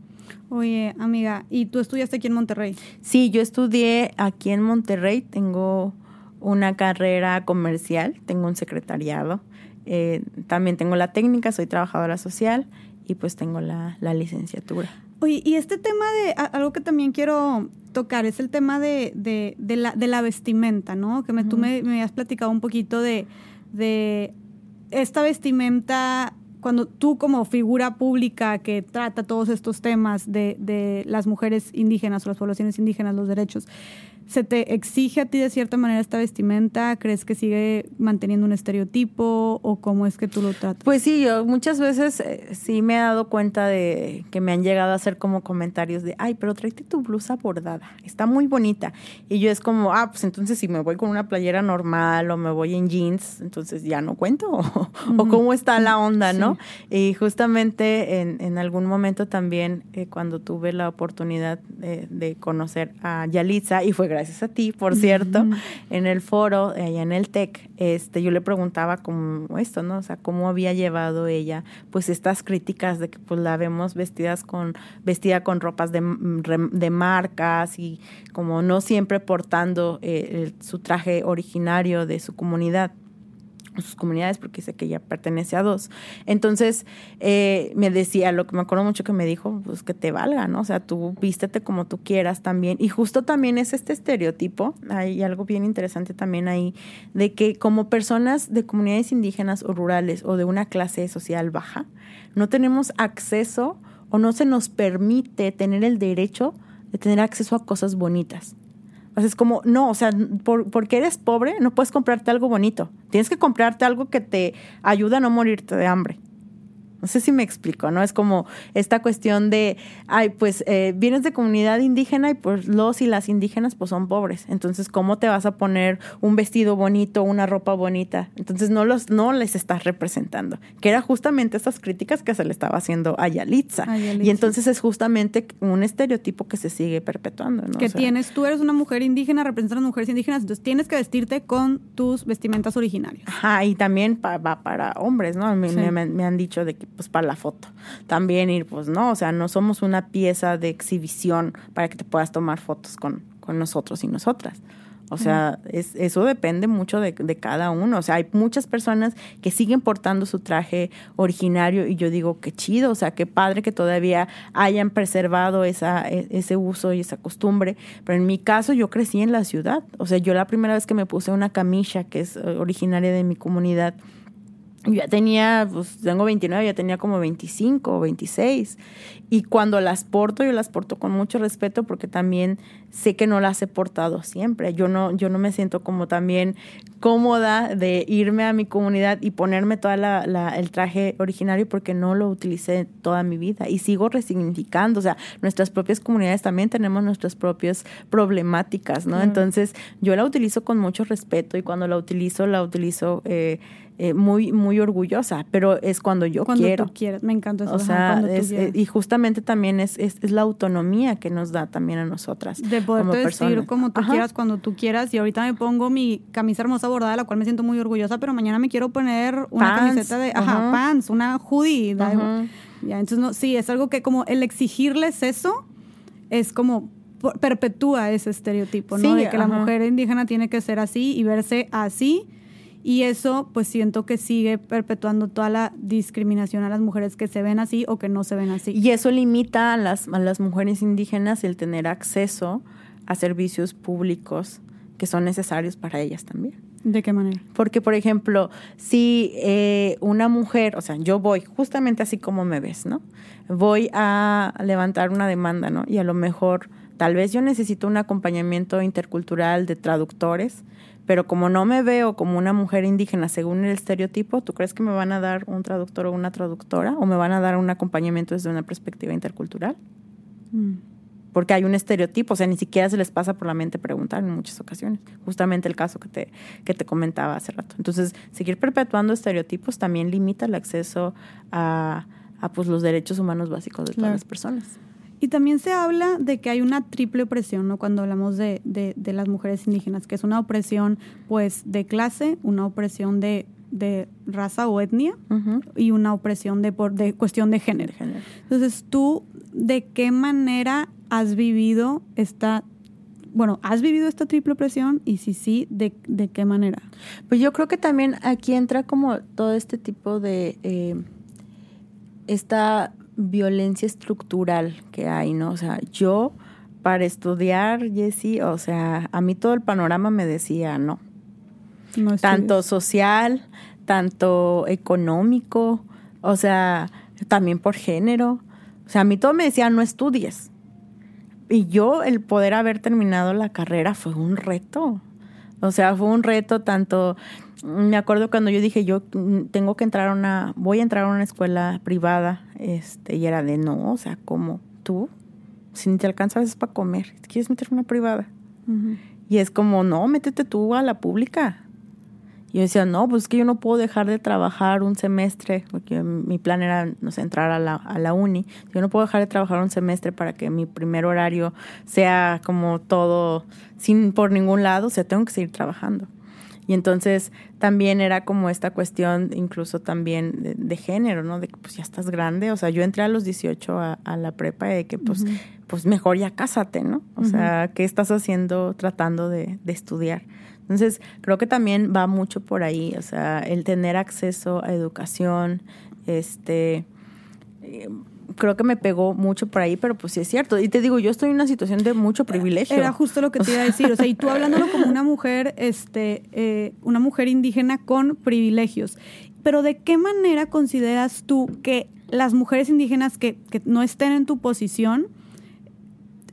Oye, amiga, ¿y tú estudiaste aquí en Monterrey? Sí, yo estudié aquí en Monterrey, tengo una carrera comercial, tengo un secretariado, eh, también tengo la técnica, soy trabajadora social y pues tengo la, licenciatura. Oye, y este tema de, algo que también quiero tocar, es el tema de, de, de, la, de la vestimenta, ¿no? Que me, tú me, me, has platicado un poquito de, de esta vestimenta cuando tú como figura pública que trata todos estos temas de, de las mujeres indígenas o las poblaciones indígenas, los derechos, ¿Se te exige a ti de cierta manera esta vestimenta? ¿Crees que sigue manteniendo un estereotipo o cómo es que tú lo tratas? Pues sí, yo muchas veces eh, sí me he dado cuenta de que me han llegado a hacer como comentarios de, ay, pero tráete tu blusa bordada, está muy bonita. Y yo es como, ah, pues entonces si me voy con una playera normal o me voy en jeans, entonces ya no cuento. o, cómo está la onda, ¿no? Y justamente en, en, algún momento también, eh, cuando tuve la oportunidad de, de conocer a Yalitza, y fue gracias a ti, por cierto, en el foro, allá en el TEC, este, yo le preguntaba como esto, ¿no? O sea, cómo había llevado ella, pues, estas críticas de que, pues, la vemos vestidas con, vestida con ropas de, de marcas y como no siempre portando eh, su traje originario de su comunidad sus comunidades, porque sé que ella pertenece a dos. Entonces, eh, me decía, lo que me acuerdo mucho que me dijo, pues que te valga, ¿no? O sea, tú vístete como tú quieras también. Y justo también es este estereotipo, hay algo bien interesante también ahí, de que como personas de comunidades indígenas o rurales o de una clase social baja, no tenemos acceso o no se nos permite tener el derecho de tener acceso a cosas bonitas. Es como, no, o sea, por, porque eres pobre, no puedes comprarte algo bonito. Tienes que comprarte algo que te ayude a no morirte de hambre. No sé si me explico, ¿no? Es como esta cuestión de, ay, pues eh, vienes de comunidad indígena y pues los y las indígenas pues son pobres. Entonces, ¿cómo te vas a poner un vestido bonito, una ropa bonita? Entonces, no, los, no les estás representando. Que era justamente estas críticas que se le estaba haciendo a Yalitza. Y entonces es justamente un estereotipo que se sigue perpetuando, ¿no? Que tienes, tú eres una mujer indígena, representas a las mujeres indígenas, entonces tienes que vestirte con tus vestimentas originarias. Ajá, y también va para hombres, ¿no? Me, me han dicho de que pues para la foto. También ir, pues no, o sea, no somos una pieza de exhibición para que te puedas tomar fotos con, con nosotros y nosotras. O sea, es, eso depende mucho de, de, cada uno. O sea, hay muchas personas que siguen portando su traje originario y yo digo, qué chido, o sea, qué padre que todavía hayan preservado esa, e, ese uso y esa costumbre. Pero en mi caso, yo crecí en la ciudad. O sea, yo la primera vez que me puse una camisa que es eh, originaria de mi comunidad, yo ya tenía, pues tengo 29, ya tenía como 25 o 26. Y cuando las porto, yo las porto con mucho respeto porque también sé que no las he portado siempre. Yo no, yo no me siento como también cómoda de irme a mi comunidad y ponerme toda la, la, el traje originario porque no lo utilicé toda mi vida y sigo resignificando. O sea, nuestras propias comunidades también tenemos nuestras propias problemáticas, ¿no? Entonces, yo la utilizo con mucho respeto y cuando la utilizo, la utilizo... Eh, eh, muy, muy orgullosa, pero es cuando yo cuando quiero. tú quieras, me encanta eso. O sea, cuando tú es- quieras. y justamente también es, es, la autonomía que nos da también a nosotras. de como vestir personas. como tú Ajá. quieras, cuando tú quieras. Y ahorita me pongo mi camisa hermosa bordada, la cual me siento muy orgullosa, pero mañana me quiero poner una Pants, camiseta de, ajá, ajá. pants, una hoodie. Ajá. Ya, entonces, no, sí, es algo que como el exigirles eso es como perpetúa ese estereotipo, ¿no? Sí, de que la mujer indígena tiene que ser así y verse así. Y eso, pues siento que sigue perpetuando toda la discriminación a las mujeres que se ven así o que no se ven así. Y eso limita a las, a las mujeres indígenas el tener acceso a servicios públicos que son necesarios para ellas también. ¿De qué manera? Porque, por ejemplo, si eh, una mujer, o sea, yo voy justamente así como me ves, ¿no? Voy a levantar una demanda, ¿no? Y a lo mejor, tal vez yo necesito un acompañamiento intercultural de traductores, pero como no me veo como una mujer indígena según el estereotipo, ¿tú crees que me van a dar un traductor o una traductora? ¿O me van a dar un acompañamiento desde una perspectiva intercultural? Mm. porque hay un estereotipo, o sea, ni siquiera se les pasa por la mente preguntar en muchas ocasiones. Justamente el caso que te, que te comentaba hace rato. Entonces, seguir perpetuando estereotipos también limita el acceso a, a, pues, los derechos humanos básicos de todas Claro. las personas. Y también se habla de que hay una triple opresión, ¿no? Cuando hablamos de, de, de las mujeres indígenas, que es una opresión, pues, de clase, una opresión de, de raza o etnia y una opresión de, por, de cuestión de género. De género. Entonces, ¿tú de qué manera has vivido esta, bueno, has vivido esta triple opresión? Y si sí, ¿de, de qué manera? Pues yo creo que también aquí entra como todo este tipo de eh, esta violencia estructural que hay, ¿no? O sea, yo para estudiar, Jessie, o sea, a mí todo el panorama me decía no. No tanto social, tanto económico, o sea, también por género. O sea, a mí todo me decía, no estudies. Y yo, el poder haber terminado la carrera fue un reto. O sea, fue un reto tanto, me acuerdo cuando yo dije, yo tengo que entrar a una, voy a entrar a una escuela privada, este, y era de no, o sea, como tú, si ni te alcanzas es para comer, ¿te quieres meter una privada? Y es como, no, métete tú a la pública. Y yo decía, no, pues es que yo no puedo dejar de trabajar un semestre, porque mi plan era, no sé, entrar a la, a la uni. Yo no puedo dejar de trabajar un semestre para que mi primer horario sea como todo, sin por ningún lado, o sea, tengo que seguir trabajando. Y entonces también era como esta cuestión, incluso también de, de género, ¿no? De que pues ya estás grande. O sea, yo entré a los 18 a, a la prepa y de que pues, pues mejor ya cásate, ¿no? O sea, ¿qué estás haciendo tratando de, de estudiar? Entonces, creo que también va mucho por ahí, o sea, el tener acceso a educación, este, eh, creo que me pegó mucho por ahí, pero pues sí es cierto. Y te digo, yo estoy en una situación de mucho privilegio. Era justo lo que te iba a decir. O sea, y tú hablándolo como una mujer, este, eh, una mujer indígena con privilegios. Pero ¿de qué manera consideras tú que las mujeres indígenas que, que no estén en tu posición,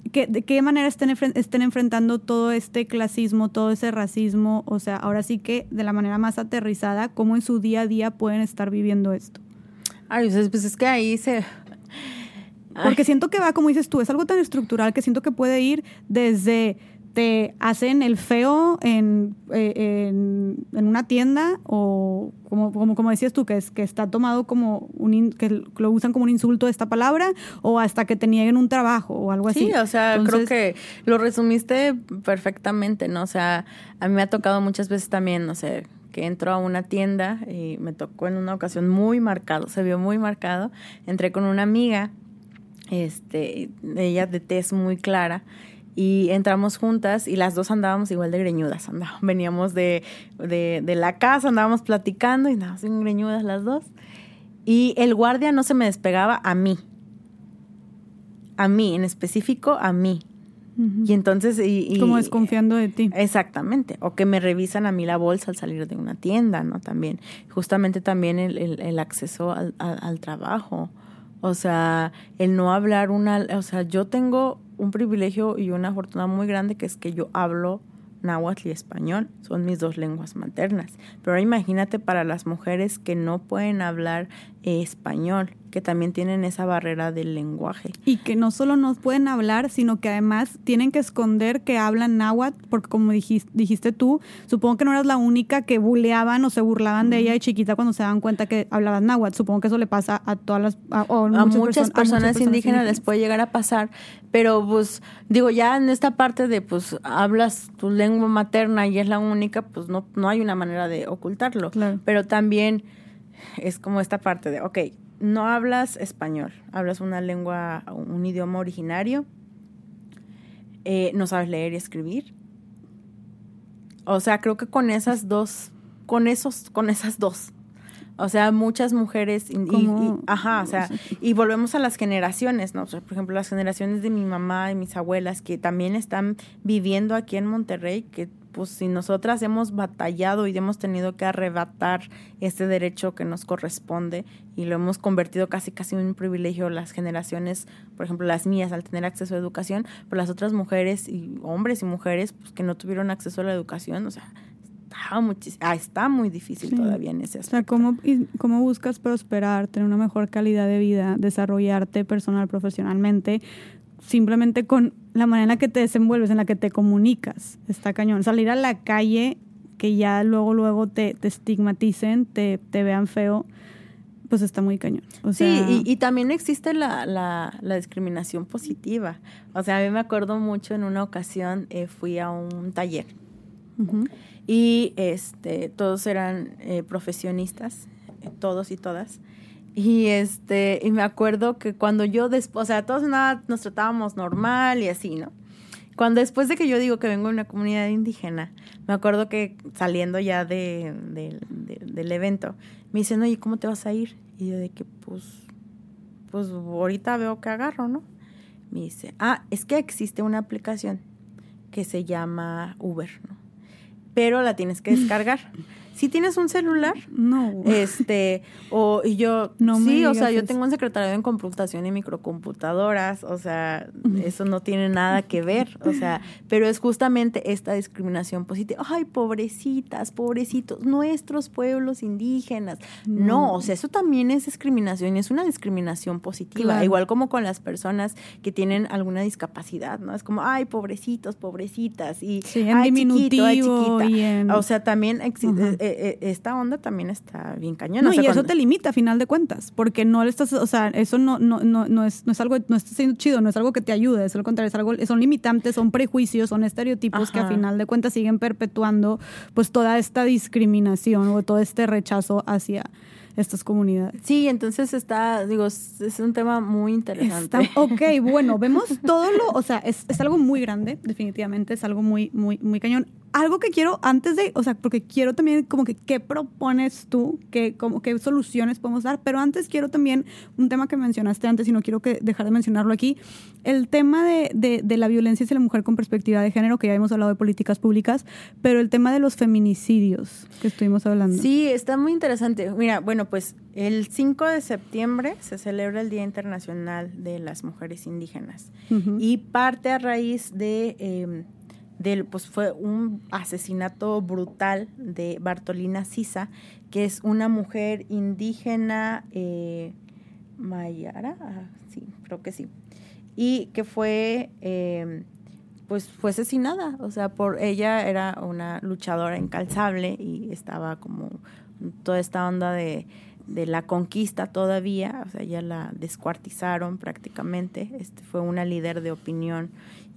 que, de qué manera estén, estén enfrentando todo este clasismo, todo ese racismo? O sea, ahora sí que de la manera más aterrizada, ¿cómo en su día a día pueden estar viviendo esto? Ay, pues es que ahí se... Porque siento que va, como dices tú, es algo tan estructural que siento que puede ir desde te hacen el feo en, eh, en, en una tienda o como, como, como decías tú, que, es, que está tomado como un, in- que lo usan como un insulto esta palabra o hasta que te nieguen un trabajo o algo así. Sí, o sea, creo que lo resumiste perfectamente, ¿no? O sea, a mí me ha tocado muchas veces también, no sé, que entro a una tienda y me tocó en una ocasión muy marcado, se vio muy marcado. Entré con una amiga, este, ella de tez muy clara, y entramos juntas y las dos andábamos igual de greñudas. Andábamos, veníamos de, de, de la casa, andábamos platicando y andábamos bien greñudas las dos. Y el guardia no se me despegaba a mí. A mí, en específico, a mí. Y entonces... Y, y- como desconfiando de ti. Exactamente. O que me revisan a mí la bolsa al salir de una tienda, ¿no? También. Justamente también el, el- el acceso al, al- al trabajo. O sea, el no hablar una... O sea, yo tengo un privilegio y una fortuna muy grande que es que yo hablo náhuatl y español. Son mis dos lenguas maternas. Pero imagínate para las mujeres que no pueden hablar español, que también tienen esa barrera del lenguaje. Y que no solo no pueden hablar, sino que además tienen que esconder que hablan náhuatl, porque como dijiste, dijiste tú, supongo que no eras la única que buleaban o se burlaban de ella de chiquita cuando se daban cuenta que hablaban náhuatl. Supongo que eso le pasa a todas las... A, muchas, personas, indígenas, les puede llegar a pasar, pero pues digo, ya en esta parte de pues hablas tu lengua materna y es la única, pues no, no hay una manera de ocultarlo. Pero también es como esta parte de, ok, no hablas español, hablas una lengua, un idioma originario, eh, no sabes leer y escribir. O sea, creo que con esas dos, con esos, con esas dos. O sea, muchas mujeres, y, ajá, o sea, y volvemos a las generaciones, ¿no? por ejemplo, las generaciones de mi mamá y mis abuelas que también están viviendo aquí en Monterrey, que pues si nosotras hemos batallado y hemos tenido que arrebatar este derecho que nos corresponde y lo hemos convertido casi casi en un privilegio las generaciones, por ejemplo las mías al tener acceso a educación, pero las otras mujeres y hombres y mujeres pues que no tuvieron acceso a la educación, o sea, está, ah, está muy difícil todavía en ese aspecto. O sea, ¿cómo, ¿cómo buscas prosperar, tener una mejor calidad de vida, desarrollarte personal, profesionalmente? simplemente con la manera en la que te desenvuelves, en la que te comunicas. Está cañón. Salir a la calle, que ya luego, luego te, te estigmaticen, te, te, vean feo, pues está muy cañón. sí, y, también existe la, la, la, discriminación positiva. O sea, a mí me acuerdo mucho en una ocasión, eh, fui a un taller. Y este, todos eran eh, profesionistas, eh, todos y todas. Y este, y me acuerdo que cuando yo después, o sea, todos nada, nos tratábamos normal y así, ¿no? Cuando después de que yo digo que vengo de una comunidad indígena, me acuerdo que saliendo ya de, del evento, me dicen, oye, ¿cómo te vas a ir? Y yo de que, pues, pues ahorita veo que agarro, ¿no? Me dice, ah, es que existe una aplicación que se llama Uber, ¿no? Pero la tienes que descargar. si tienes un celular, no. Este, o y yo, no sí, o sea, yo tengo un secretario en computación y microcomputadoras, o sea, eso no tiene nada que ver, o sea, pero es justamente esta discriminación positiva. Ay, pobrecitas, pobrecitos, nuestros pueblos indígenas. No, o sea, eso también es discriminación y es una discriminación positiva, igual como con las personas que tienen alguna discapacidad, ¿no? Es como, ay, pobrecitos, pobrecitas y sí, ay, chiquito, ay, chiquita. O sea, también existe eh, eh, esta onda también está bien cañona. No, y eso te limita a final de cuentas, porque no le estás, o sea, eso no, no, no, no, es, no es algo, no está siendo chido, no es algo que te ayude, es lo contrario, es algo, son limitantes, son prejuicios, son estereotipos que a final de cuentas siguen perpetuando pues toda esta discriminación o todo este rechazo hacia estas comunidades. Sí, entonces está, digo, es un tema muy interesante. ok, bueno, vemos todo lo, o sea, es, es, algo muy grande, definitivamente, es algo muy, muy, muy cañón algo que quiero antes de, o sea, porque quiero también como que qué propones tú, qué, como, qué soluciones podemos dar, pero antes quiero también un tema que mencionaste antes y no quiero que dejar de mencionarlo aquí, el tema de, de, de la violencia hacia la mujer con perspectiva de género, que ya hemos hablado de políticas públicas, pero el tema de los feminicidios que estuvimos hablando. Sí, está muy interesante. Mira, bueno, pues el 5 de septiembre se celebra el Día Internacional de las Mujeres Indígenas. Y parte a raíz de... Eh, del, pues fue un asesinato brutal de Bartolina Sisa, que es una mujer indígena eh, mayara, ah, sí, creo que sí, y que fue, em, pues fue asesinada, o sea, por ella era una luchadora incalzable y estaba como toda esta onda de, de la conquista todavía, o sea, ya la descuartizaron prácticamente, este, fue una líder de opinión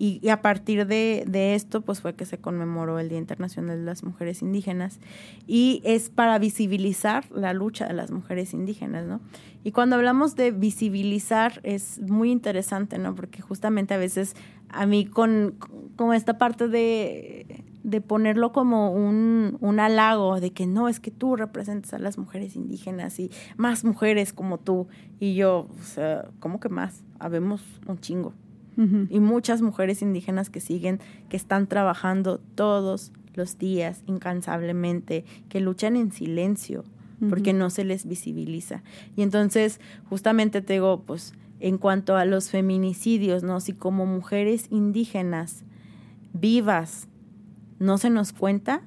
y, a partir de, esto, pues fue que se conmemoró el Día Internacional de las Mujeres Indígenas. Y es para visibilizar la lucha de las mujeres indígenas, ¿no? Y cuando hablamos de visibilizar es muy interesante, ¿no? Porque justamente a veces a mí con, con esta parte de, de ponerlo como un, un, halago, de que no, es que tú representas a las mujeres indígenas y más mujeres como tú. Y yo, o sea, ¿cómo que más? Habemos un chingo y muchas mujeres indígenas que siguen, que están trabajando todos los días incansablemente, que luchan en silencio porque no se les visibiliza. Y entonces, justamente te digo, pues, en cuanto a los feminicidios, ¿no? Si como mujeres indígenas vivas no se nos cuenta,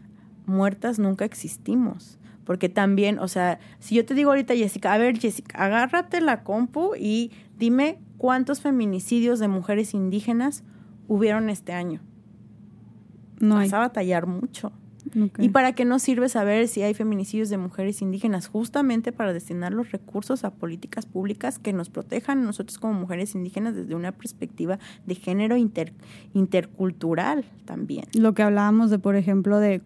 muertas nunca existimos Porque también, o sea, si yo te digo ahorita, Jessica, a ver, Jessica, agárrate la compu y dime cuántos feminicidios de mujeres indígenas hubieron este año. No Vas hay. a batallar mucho. ¿Y para qué nos sirve saber si hay feminicidios de mujeres indígenas? Justamente para destinar los recursos a políticas públicas que nos protejan a nosotros como mujeres indígenas desde una perspectiva de género inter- intercultural también. Lo que hablábamos de, por ejemplo, de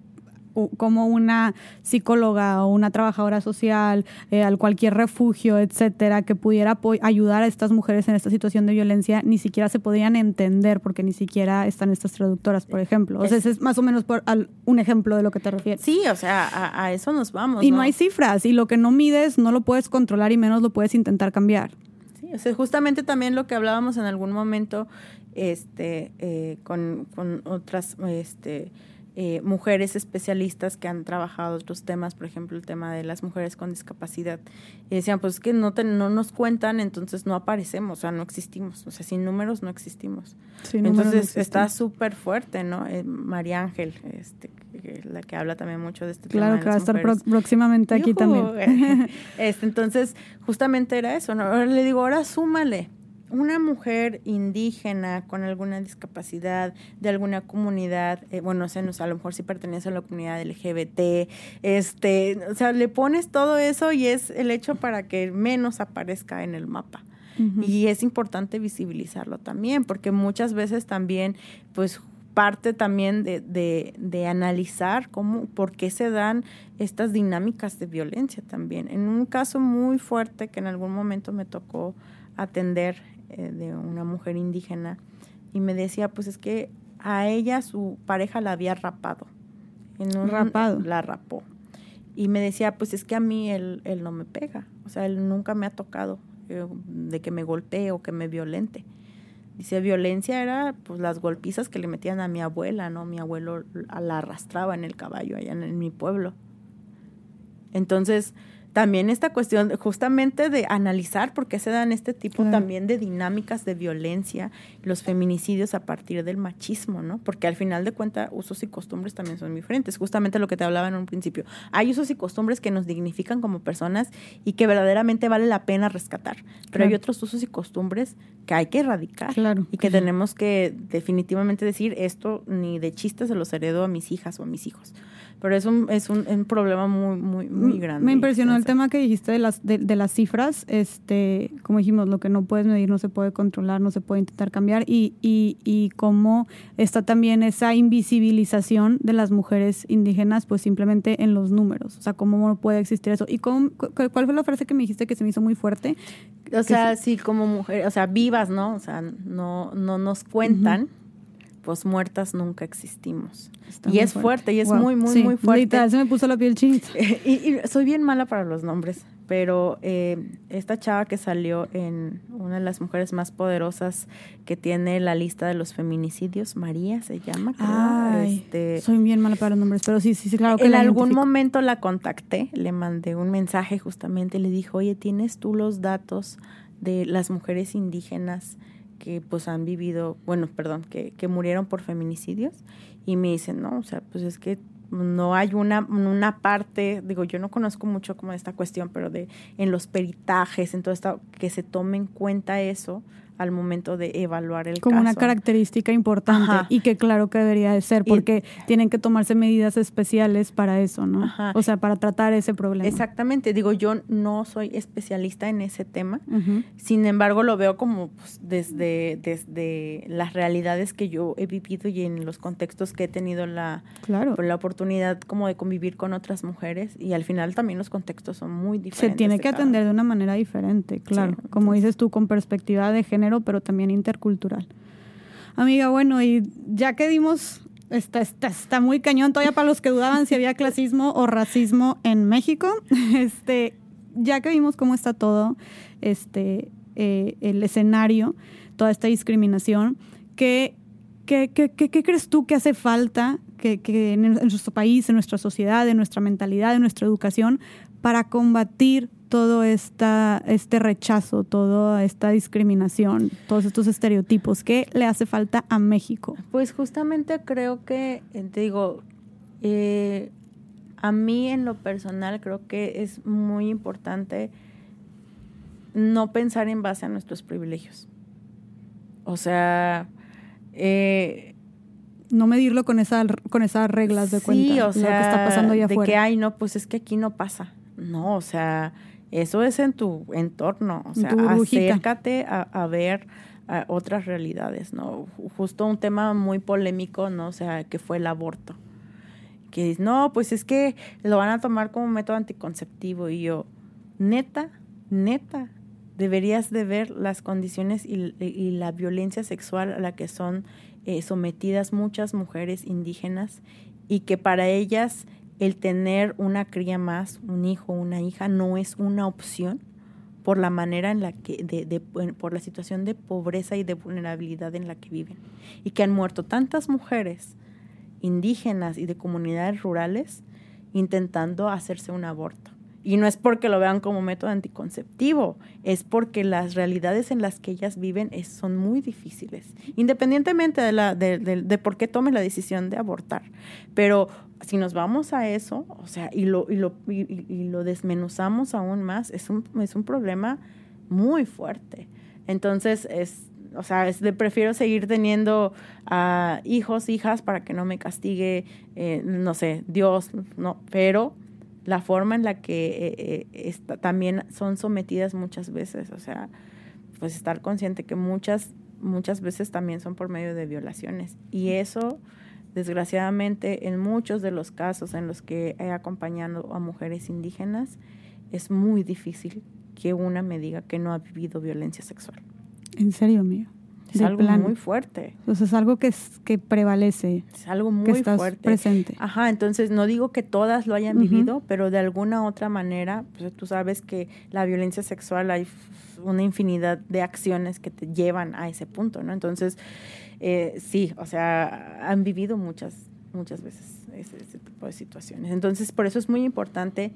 cómo una psicóloga o una trabajadora social, eh, al cualquier refugio, etcétera, que pudiera ayudar a estas mujeres en esta situación de violencia, ni siquiera se podrían entender porque ni siquiera están estas traductoras, por ejemplo. O sea, Es- ese es más o menos por, al- un ejemplo de lo que te refieres. Sí, o sea, a, a eso nos vamos. y no hay cifras, y lo que no mides no lo puedes controlar y menos lo puedes intentar cambiar. Sí, o sea, justamente también lo que hablábamos en algún momento este, eh, con, con otras este, eh, mujeres especialistas que han trabajado otros temas, por ejemplo, el tema de las mujeres con discapacidad. Y decían, pues es que no, te- no nos cuentan, entonces no aparecemos, o sea, no existimos. O sea, sin números no existimos. No entonces existen. está súper fuerte, ¿no? Eh, María Ángel, este, la que habla también mucho de este Claro tema. de que va a estar pro- próximamente aquí Yujú. también. Este, entonces, justamente era eso, ¿no? Ahora le digo, ahora súmale una mujer indígena con alguna discapacidad de alguna comunidad, eh, bueno, no sé, no a lo mejor sí pertenece a la comunidad LGBT, este, o sea, le pones todo eso y es el hecho para que menos aparezca en el mapa. Y es importante visibilizarlo también, porque muchas veces también, pues parte también de, de, de analizar cómo, por qué se dan estas dinámicas de violencia también. En un caso muy fuerte que en algún momento me tocó atender eh, de una mujer indígena y me decía, pues es que a ella su pareja la había rapado. En un, Rapado. La rapó. Y me decía, pues es que a mí él, él no me pega. O sea, él nunca me ha tocado eh, de que me golpee o que me violente. Dice, violencia era pues las golpizas que le metían a mi abuela, ¿no? Mi abuelo la arrastraba en el caballo allá en, en mi pueblo. Entonces, también esta cuestión justamente de analizar por qué se dan este tipo Claro. también de dinámicas de violencia, los feminicidios a partir del machismo, ¿no? Porque al final de cuentas usos y costumbres también son diferentes. Justamente lo que te hablaba en un principio. Hay usos y costumbres que nos dignifican como personas y que verdaderamente vale la pena rescatar. Pero hay otros usos y costumbres que hay que erradicar. Claro. Y que tenemos que definitivamente decir esto ni de chistes se los heredo a mis hijas o a mis hijos. Pero es un, es un, un problema muy, muy, muy M- grande. Me impresionó el tema que dijiste de las, de, de las cifras. Este, como dijimos, lo que no puedes medir no se puede controlar, no se puede intentar cambiar. Y, y, y cómo está también esa invisibilización de las mujeres indígenas, pues simplemente en los números. O sea, cómo no puede existir eso. ¿Y cómo, cu- cuál fue la frase que me dijiste que se me hizo muy fuerte? O sea, sí, como mujer, o sea, vivas, ¿no? O sea, no, no nos cuentan, muertas nunca existimos. Está y es fuerte, y es Wow. muy, muy, Sí, muy fuerte. Literal, se me puso la piel chinita. y, y soy bien mala para los nombres, pero eh, esta chava que salió en una de las mujeres más poderosas que tiene la lista de los feminicidios, María se llama, creo. Ay, este, soy bien mala para los nombres, pero sí, sí, sí, claro que en la algún identifico. momento la contacté, le mandé un mensaje justamente, le dije, oye, ¿tienes tú los datos de las mujeres indígenas que pues han vivido, bueno, perdón, que, que murieron por feminicidios? Y me dice, no, o sea, pues es que no hay una, una parte, digo, yo no conozco mucho como esta cuestión, pero de en los peritajes, en todo esto, que se tome en cuenta eso al momento de evaluar el como una caso. característica importante Ajá. y que claro que debería de ser Y- porque tienen que tomarse medidas especiales para eso, ¿no? Ajá. O sea, para tratar ese problema. Exactamente, digo, yo no soy especialista en ese tema. Sin embargo, lo veo como pues, desde, desde las realidades que yo he vivido y en los contextos que he tenido la, Claro. la oportunidad como de convivir con otras mujeres y al final también los contextos son muy Se diferentes. tiene de que atender de una manera diferente, claro. Sí, Como entonces- dices tú, con perspectiva de género, pero también intercultural. Amiga, bueno, y ya que dimos, está, está, está muy cañón todavía para los que dudaban si había clasismo o racismo en México. Este, ya que vimos cómo está todo, este, eh, el escenario, toda esta discriminación, ¿qué, qué, qué, qué- crees tú que hace falta que, en nuestro país, en nuestra sociedad, en nuestra mentalidad, en nuestra educación, para combatir todo esta, este rechazo, toda esta discriminación, todos estos estereotipos? ¿Qué le hace falta a México? Pues justamente creo que, eh, te digo, eh, a mí en lo personal creo que es muy importante no pensar en base a nuestros privilegios. O sea, eh, no medirlo con, esa, con esas reglas de cuenta. Sí, o sea, lo que está pasando allá de afuera. que, ay, no, pues es que aquí no pasa. No, o sea, eso es en tu entorno. O sea, acércate a, a ver a otras realidades, ¿no? Justo un tema muy polémico, ¿no? O sea, que fue el aborto. Que dice, no, pues es que lo van a tomar como método anticonceptivo. Y yo, neta, neta, deberías de ver las condiciones y, y la violencia sexual a la que son eh, sometidas muchas mujeres indígenas y que para ellas el tener una cría más, un hijo, una hija, no es una opción por la manera en la que, de, de, por la situación de pobreza y de vulnerabilidad en la que viven. Y que han muerto tantas mujeres indígenas y de comunidades rurales intentando hacerse un aborto. Y no es porque lo vean como método anticonceptivo, es porque las realidades en las que ellas viven son muy difíciles, independientemente de, la, de, por qué tomen la decisión de abortar. Pero si nos vamos a eso, o sea, y lo, y lo, y, lo desmenuzamos aún más, es un, es un problema muy fuerte. Entonces, es, o sea, prefiero seguir teniendo hijos, hijas, para que no me castigue, eh, no sé, Dios, no, pero la forma en la que eh, eh, está, también son sometidas muchas veces, o sea, pues estar consciente que muchas, muchas veces también son por medio de violaciones. Y eso, desgraciadamente, en muchos de los casos en los que he acompañado a mujeres indígenas, es muy difícil que una me diga que no ha vivido violencia sexual. ¿En serio, amiga? Es algo plano. muy fuerte. Entonces es algo que, es, que prevalece. Es algo muy que estás fuerte. presente. Ajá, entonces no digo que todas lo hayan uh -huh. vivido, pero de alguna otra manera, pues tú sabes que la violencia sexual hay una infinidad de acciones que te llevan a ese punto, ¿no? Entonces, eh, sí, o sea, han vivido muchas, muchas veces ese, ese tipo de situaciones. Entonces, por eso es muy importante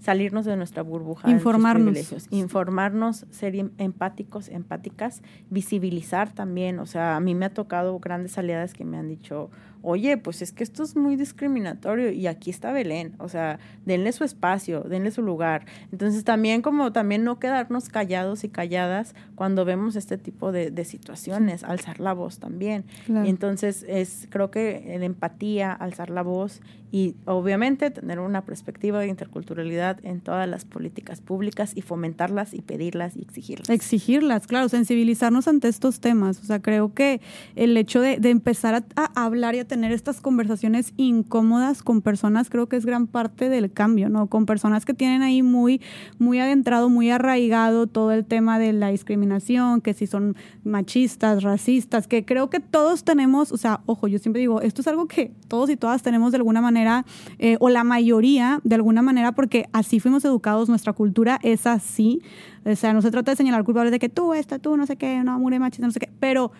salirnos de nuestra burbuja. Informarnos. Informarnos, ser em, empáticos, empáticas, visibilizar también. O sea, a mí me ha tocado grandes aliadas que me han dicho, oye, pues es que esto es muy discriminatorio y aquí está Belén. O sea, denle su espacio, denle su lugar. Entonces también como también no quedarnos callados y calladas cuando vemos este tipo de, de situaciones, alzar la voz también. Claro. Entonces es, creo que la empatía, alzar la voz y obviamente tener una perspectiva de interculturalidad en todas las políticas públicas y fomentarlas y pedirlas y exigirlas. Exigirlas, claro, sensibilizarnos ante estos temas. O sea, creo que el hecho de, empezar a, hablar y a tener estas conversaciones incómodas con personas creo que es gran parte del cambio, ¿no? Con personas que tienen ahí muy, muy adentrado, muy arraigado todo el tema de la discriminación, que si son machistas, racistas, que creo que todos tenemos, o sea, ojo, yo siempre digo, esto es algo que todos y todas tenemos de alguna manera eh, o la mayoría de alguna manera, porque así fuimos educados, nuestra cultura es así. O sea, no se trata de señalar culpables de que tú, esta, tú, no sé qué, no, mure machista, no sé qué, pero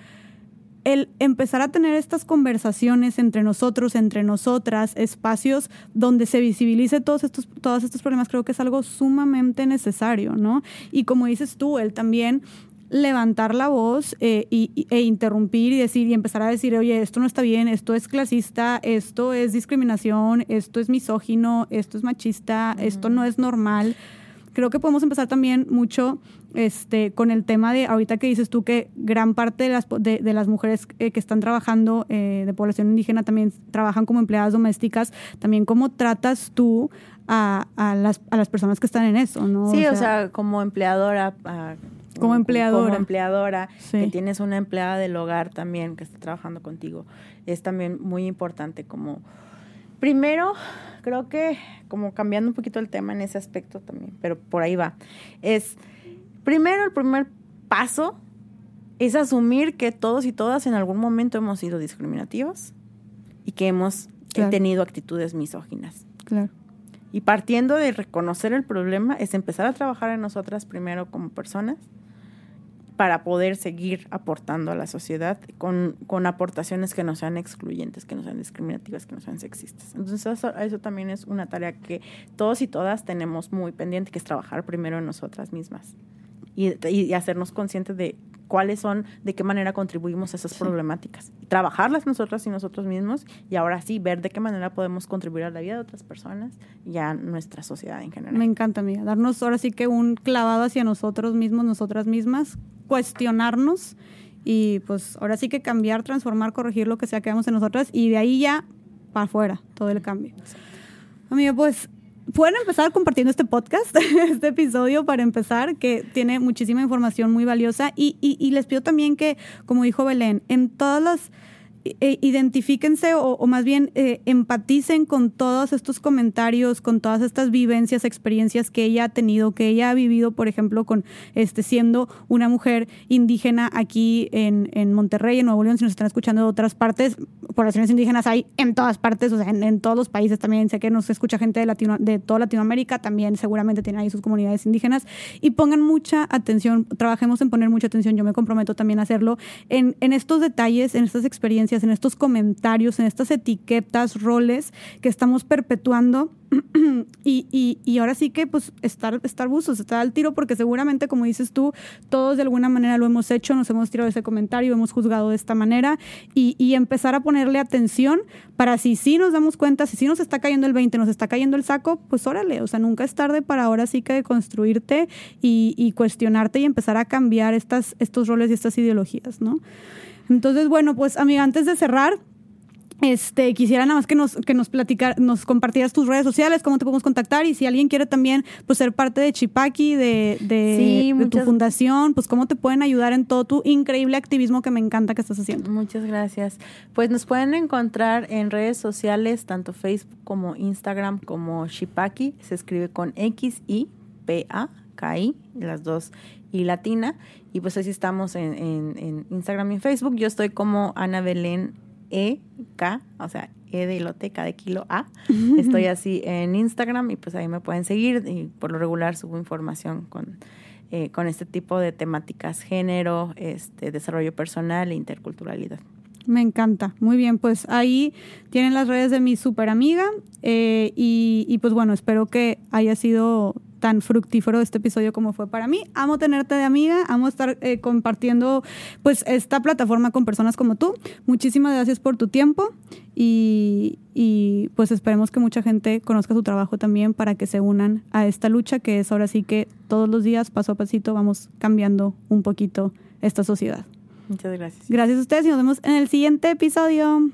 el empezar a tener estas conversaciones entre nosotros, entre nosotras, espacios donde se visibilice todos estos, todos estos problemas, creo que es algo sumamente necesario, ¿no? Y como dices tú, él también levantar la voz eh, y, e interrumpir y decir y empezar a decir, oye, esto no está bien, esto es clasista, esto es discriminación, esto es misógino, esto es machista, uh -huh. esto no es normal. Creo que podemos empezar también mucho este, con el tema de, ahorita que dices tú que gran parte de las, de, de las mujeres eh, que están trabajando eh, de población indígena también trabajan como empleadas domésticas, también cómo tratas tú a, a, las, a las personas que están en eso, ¿no? Sí, o sea, o sea como empleadora... A como empleadora. Como empleadora, sí. que tienes una empleada del hogar también que está trabajando contigo. Es también muy importante como... Primero, creo que como cambiando un poquito el tema en ese aspecto también, pero por ahí va. Es, primero, el primer paso es asumir que todos y todas en algún momento hemos sido discriminativos y que hemos claro. tenido actitudes misóginas. Claro. Y partiendo de reconocer el problema es empezar a trabajar en nosotras primero como personas para poder seguir aportando a la sociedad con, con, aportaciones que no sean excluyentes, que no sean discriminativas, que no sean sexistas. Entonces eso, eso, también es una tarea que todos y todas tenemos muy pendiente, que es trabajar primero en nosotras mismas y, y hacernos conscientes de cuáles son, de qué manera contribuimos a esas problemáticas. Trabajarlas nosotras y nosotros mismos y ahora sí ver de qué manera podemos contribuir a la vida de otras personas y a nuestra sociedad en general. Me encanta, amiga. Darnos ahora sí que un clavado hacia nosotros mismos, nosotras mismas, cuestionarnos y pues ahora sí que cambiar, transformar, corregir lo que sea que hagamos en nosotras y de ahí ya para afuera todo el cambio. Amiga, pues pueden empezar compartiendo este podcast, este episodio para empezar, que tiene muchísima información muy valiosa. Y, y, les pido también que, como dijo Belén, en todas las identifíquense o, más bien eh, empaticen con todos estos comentarios, con todas estas vivencias, experiencias que ella ha tenido, que ella ha vivido, por ejemplo, con este siendo una mujer indígena aquí en, en Monterrey, en Nuevo León, si nos están escuchando de otras partes, poblaciones indígenas hay en todas partes, o sea, en, todos los países también, sé que nos escucha gente de, Latino, de toda Latinoamérica, también seguramente tienen ahí sus comunidades indígenas, y pongan mucha atención, trabajemos en poner mucha atención, yo me comprometo también a hacerlo, en, en estos detalles, en estas experiencias, en estos comentarios, en estas etiquetas, roles que estamos perpetuando. y, y, ahora sí que pues estar, estar buzos, estar al tiro, porque seguramente, como dices tú, todos de alguna manera lo hemos hecho, nos hemos tirado ese comentario, hemos juzgado de esta manera y, y empezar a ponerle atención para si sí nos damos cuenta, si sí nos está cayendo el 20, nos está cayendo el saco, pues órale, o sea, nunca es tarde para ahora sí que construirte y, y cuestionarte y empezar a cambiar estas, estos roles y estas ideologías, ¿no? Entonces, bueno, pues amiga, antes de cerrar, este, quisiera nada más que nos, que nos platicar, nos compartieras tus redes sociales, cómo te podemos contactar y si alguien quiere también pues ser parte de Chipaki, de, de, tu fundación, pues cómo te pueden ayudar en todo tu increíble activismo que me encanta que estás haciendo. Muchas gracias. Pues nos pueden encontrar en redes sociales, tanto Facebook como Instagram como Chipaki, se escribe con X I P A K I, las dos y latina. Y pues así estamos en, en, Instagram y en Facebook. Yo estoy como Ana Belén E K, o sea, E de lote, K de kilo A. Estoy así en Instagram y pues ahí me pueden seguir. Y por lo regular subo información con, eh, con este tipo de temáticas, género, este, desarrollo personal e interculturalidad. Me encanta. Muy bien, pues ahí tienen las redes de mi super amiga eh, y, y, pues bueno, espero que haya sido tan fructífero este episodio como fue para mí. Amo tenerte de amiga, amo estar eh, compartiendo pues esta plataforma con personas como tú. Muchísimas gracias por tu tiempo y, y pues esperemos que mucha gente conozca su trabajo también para que se unan a esta lucha que es ahora sí que todos los días, paso a pasito, vamos cambiando un poquito esta sociedad. Muchas gracias. Gracias a ustedes y nos vemos en el siguiente episodio.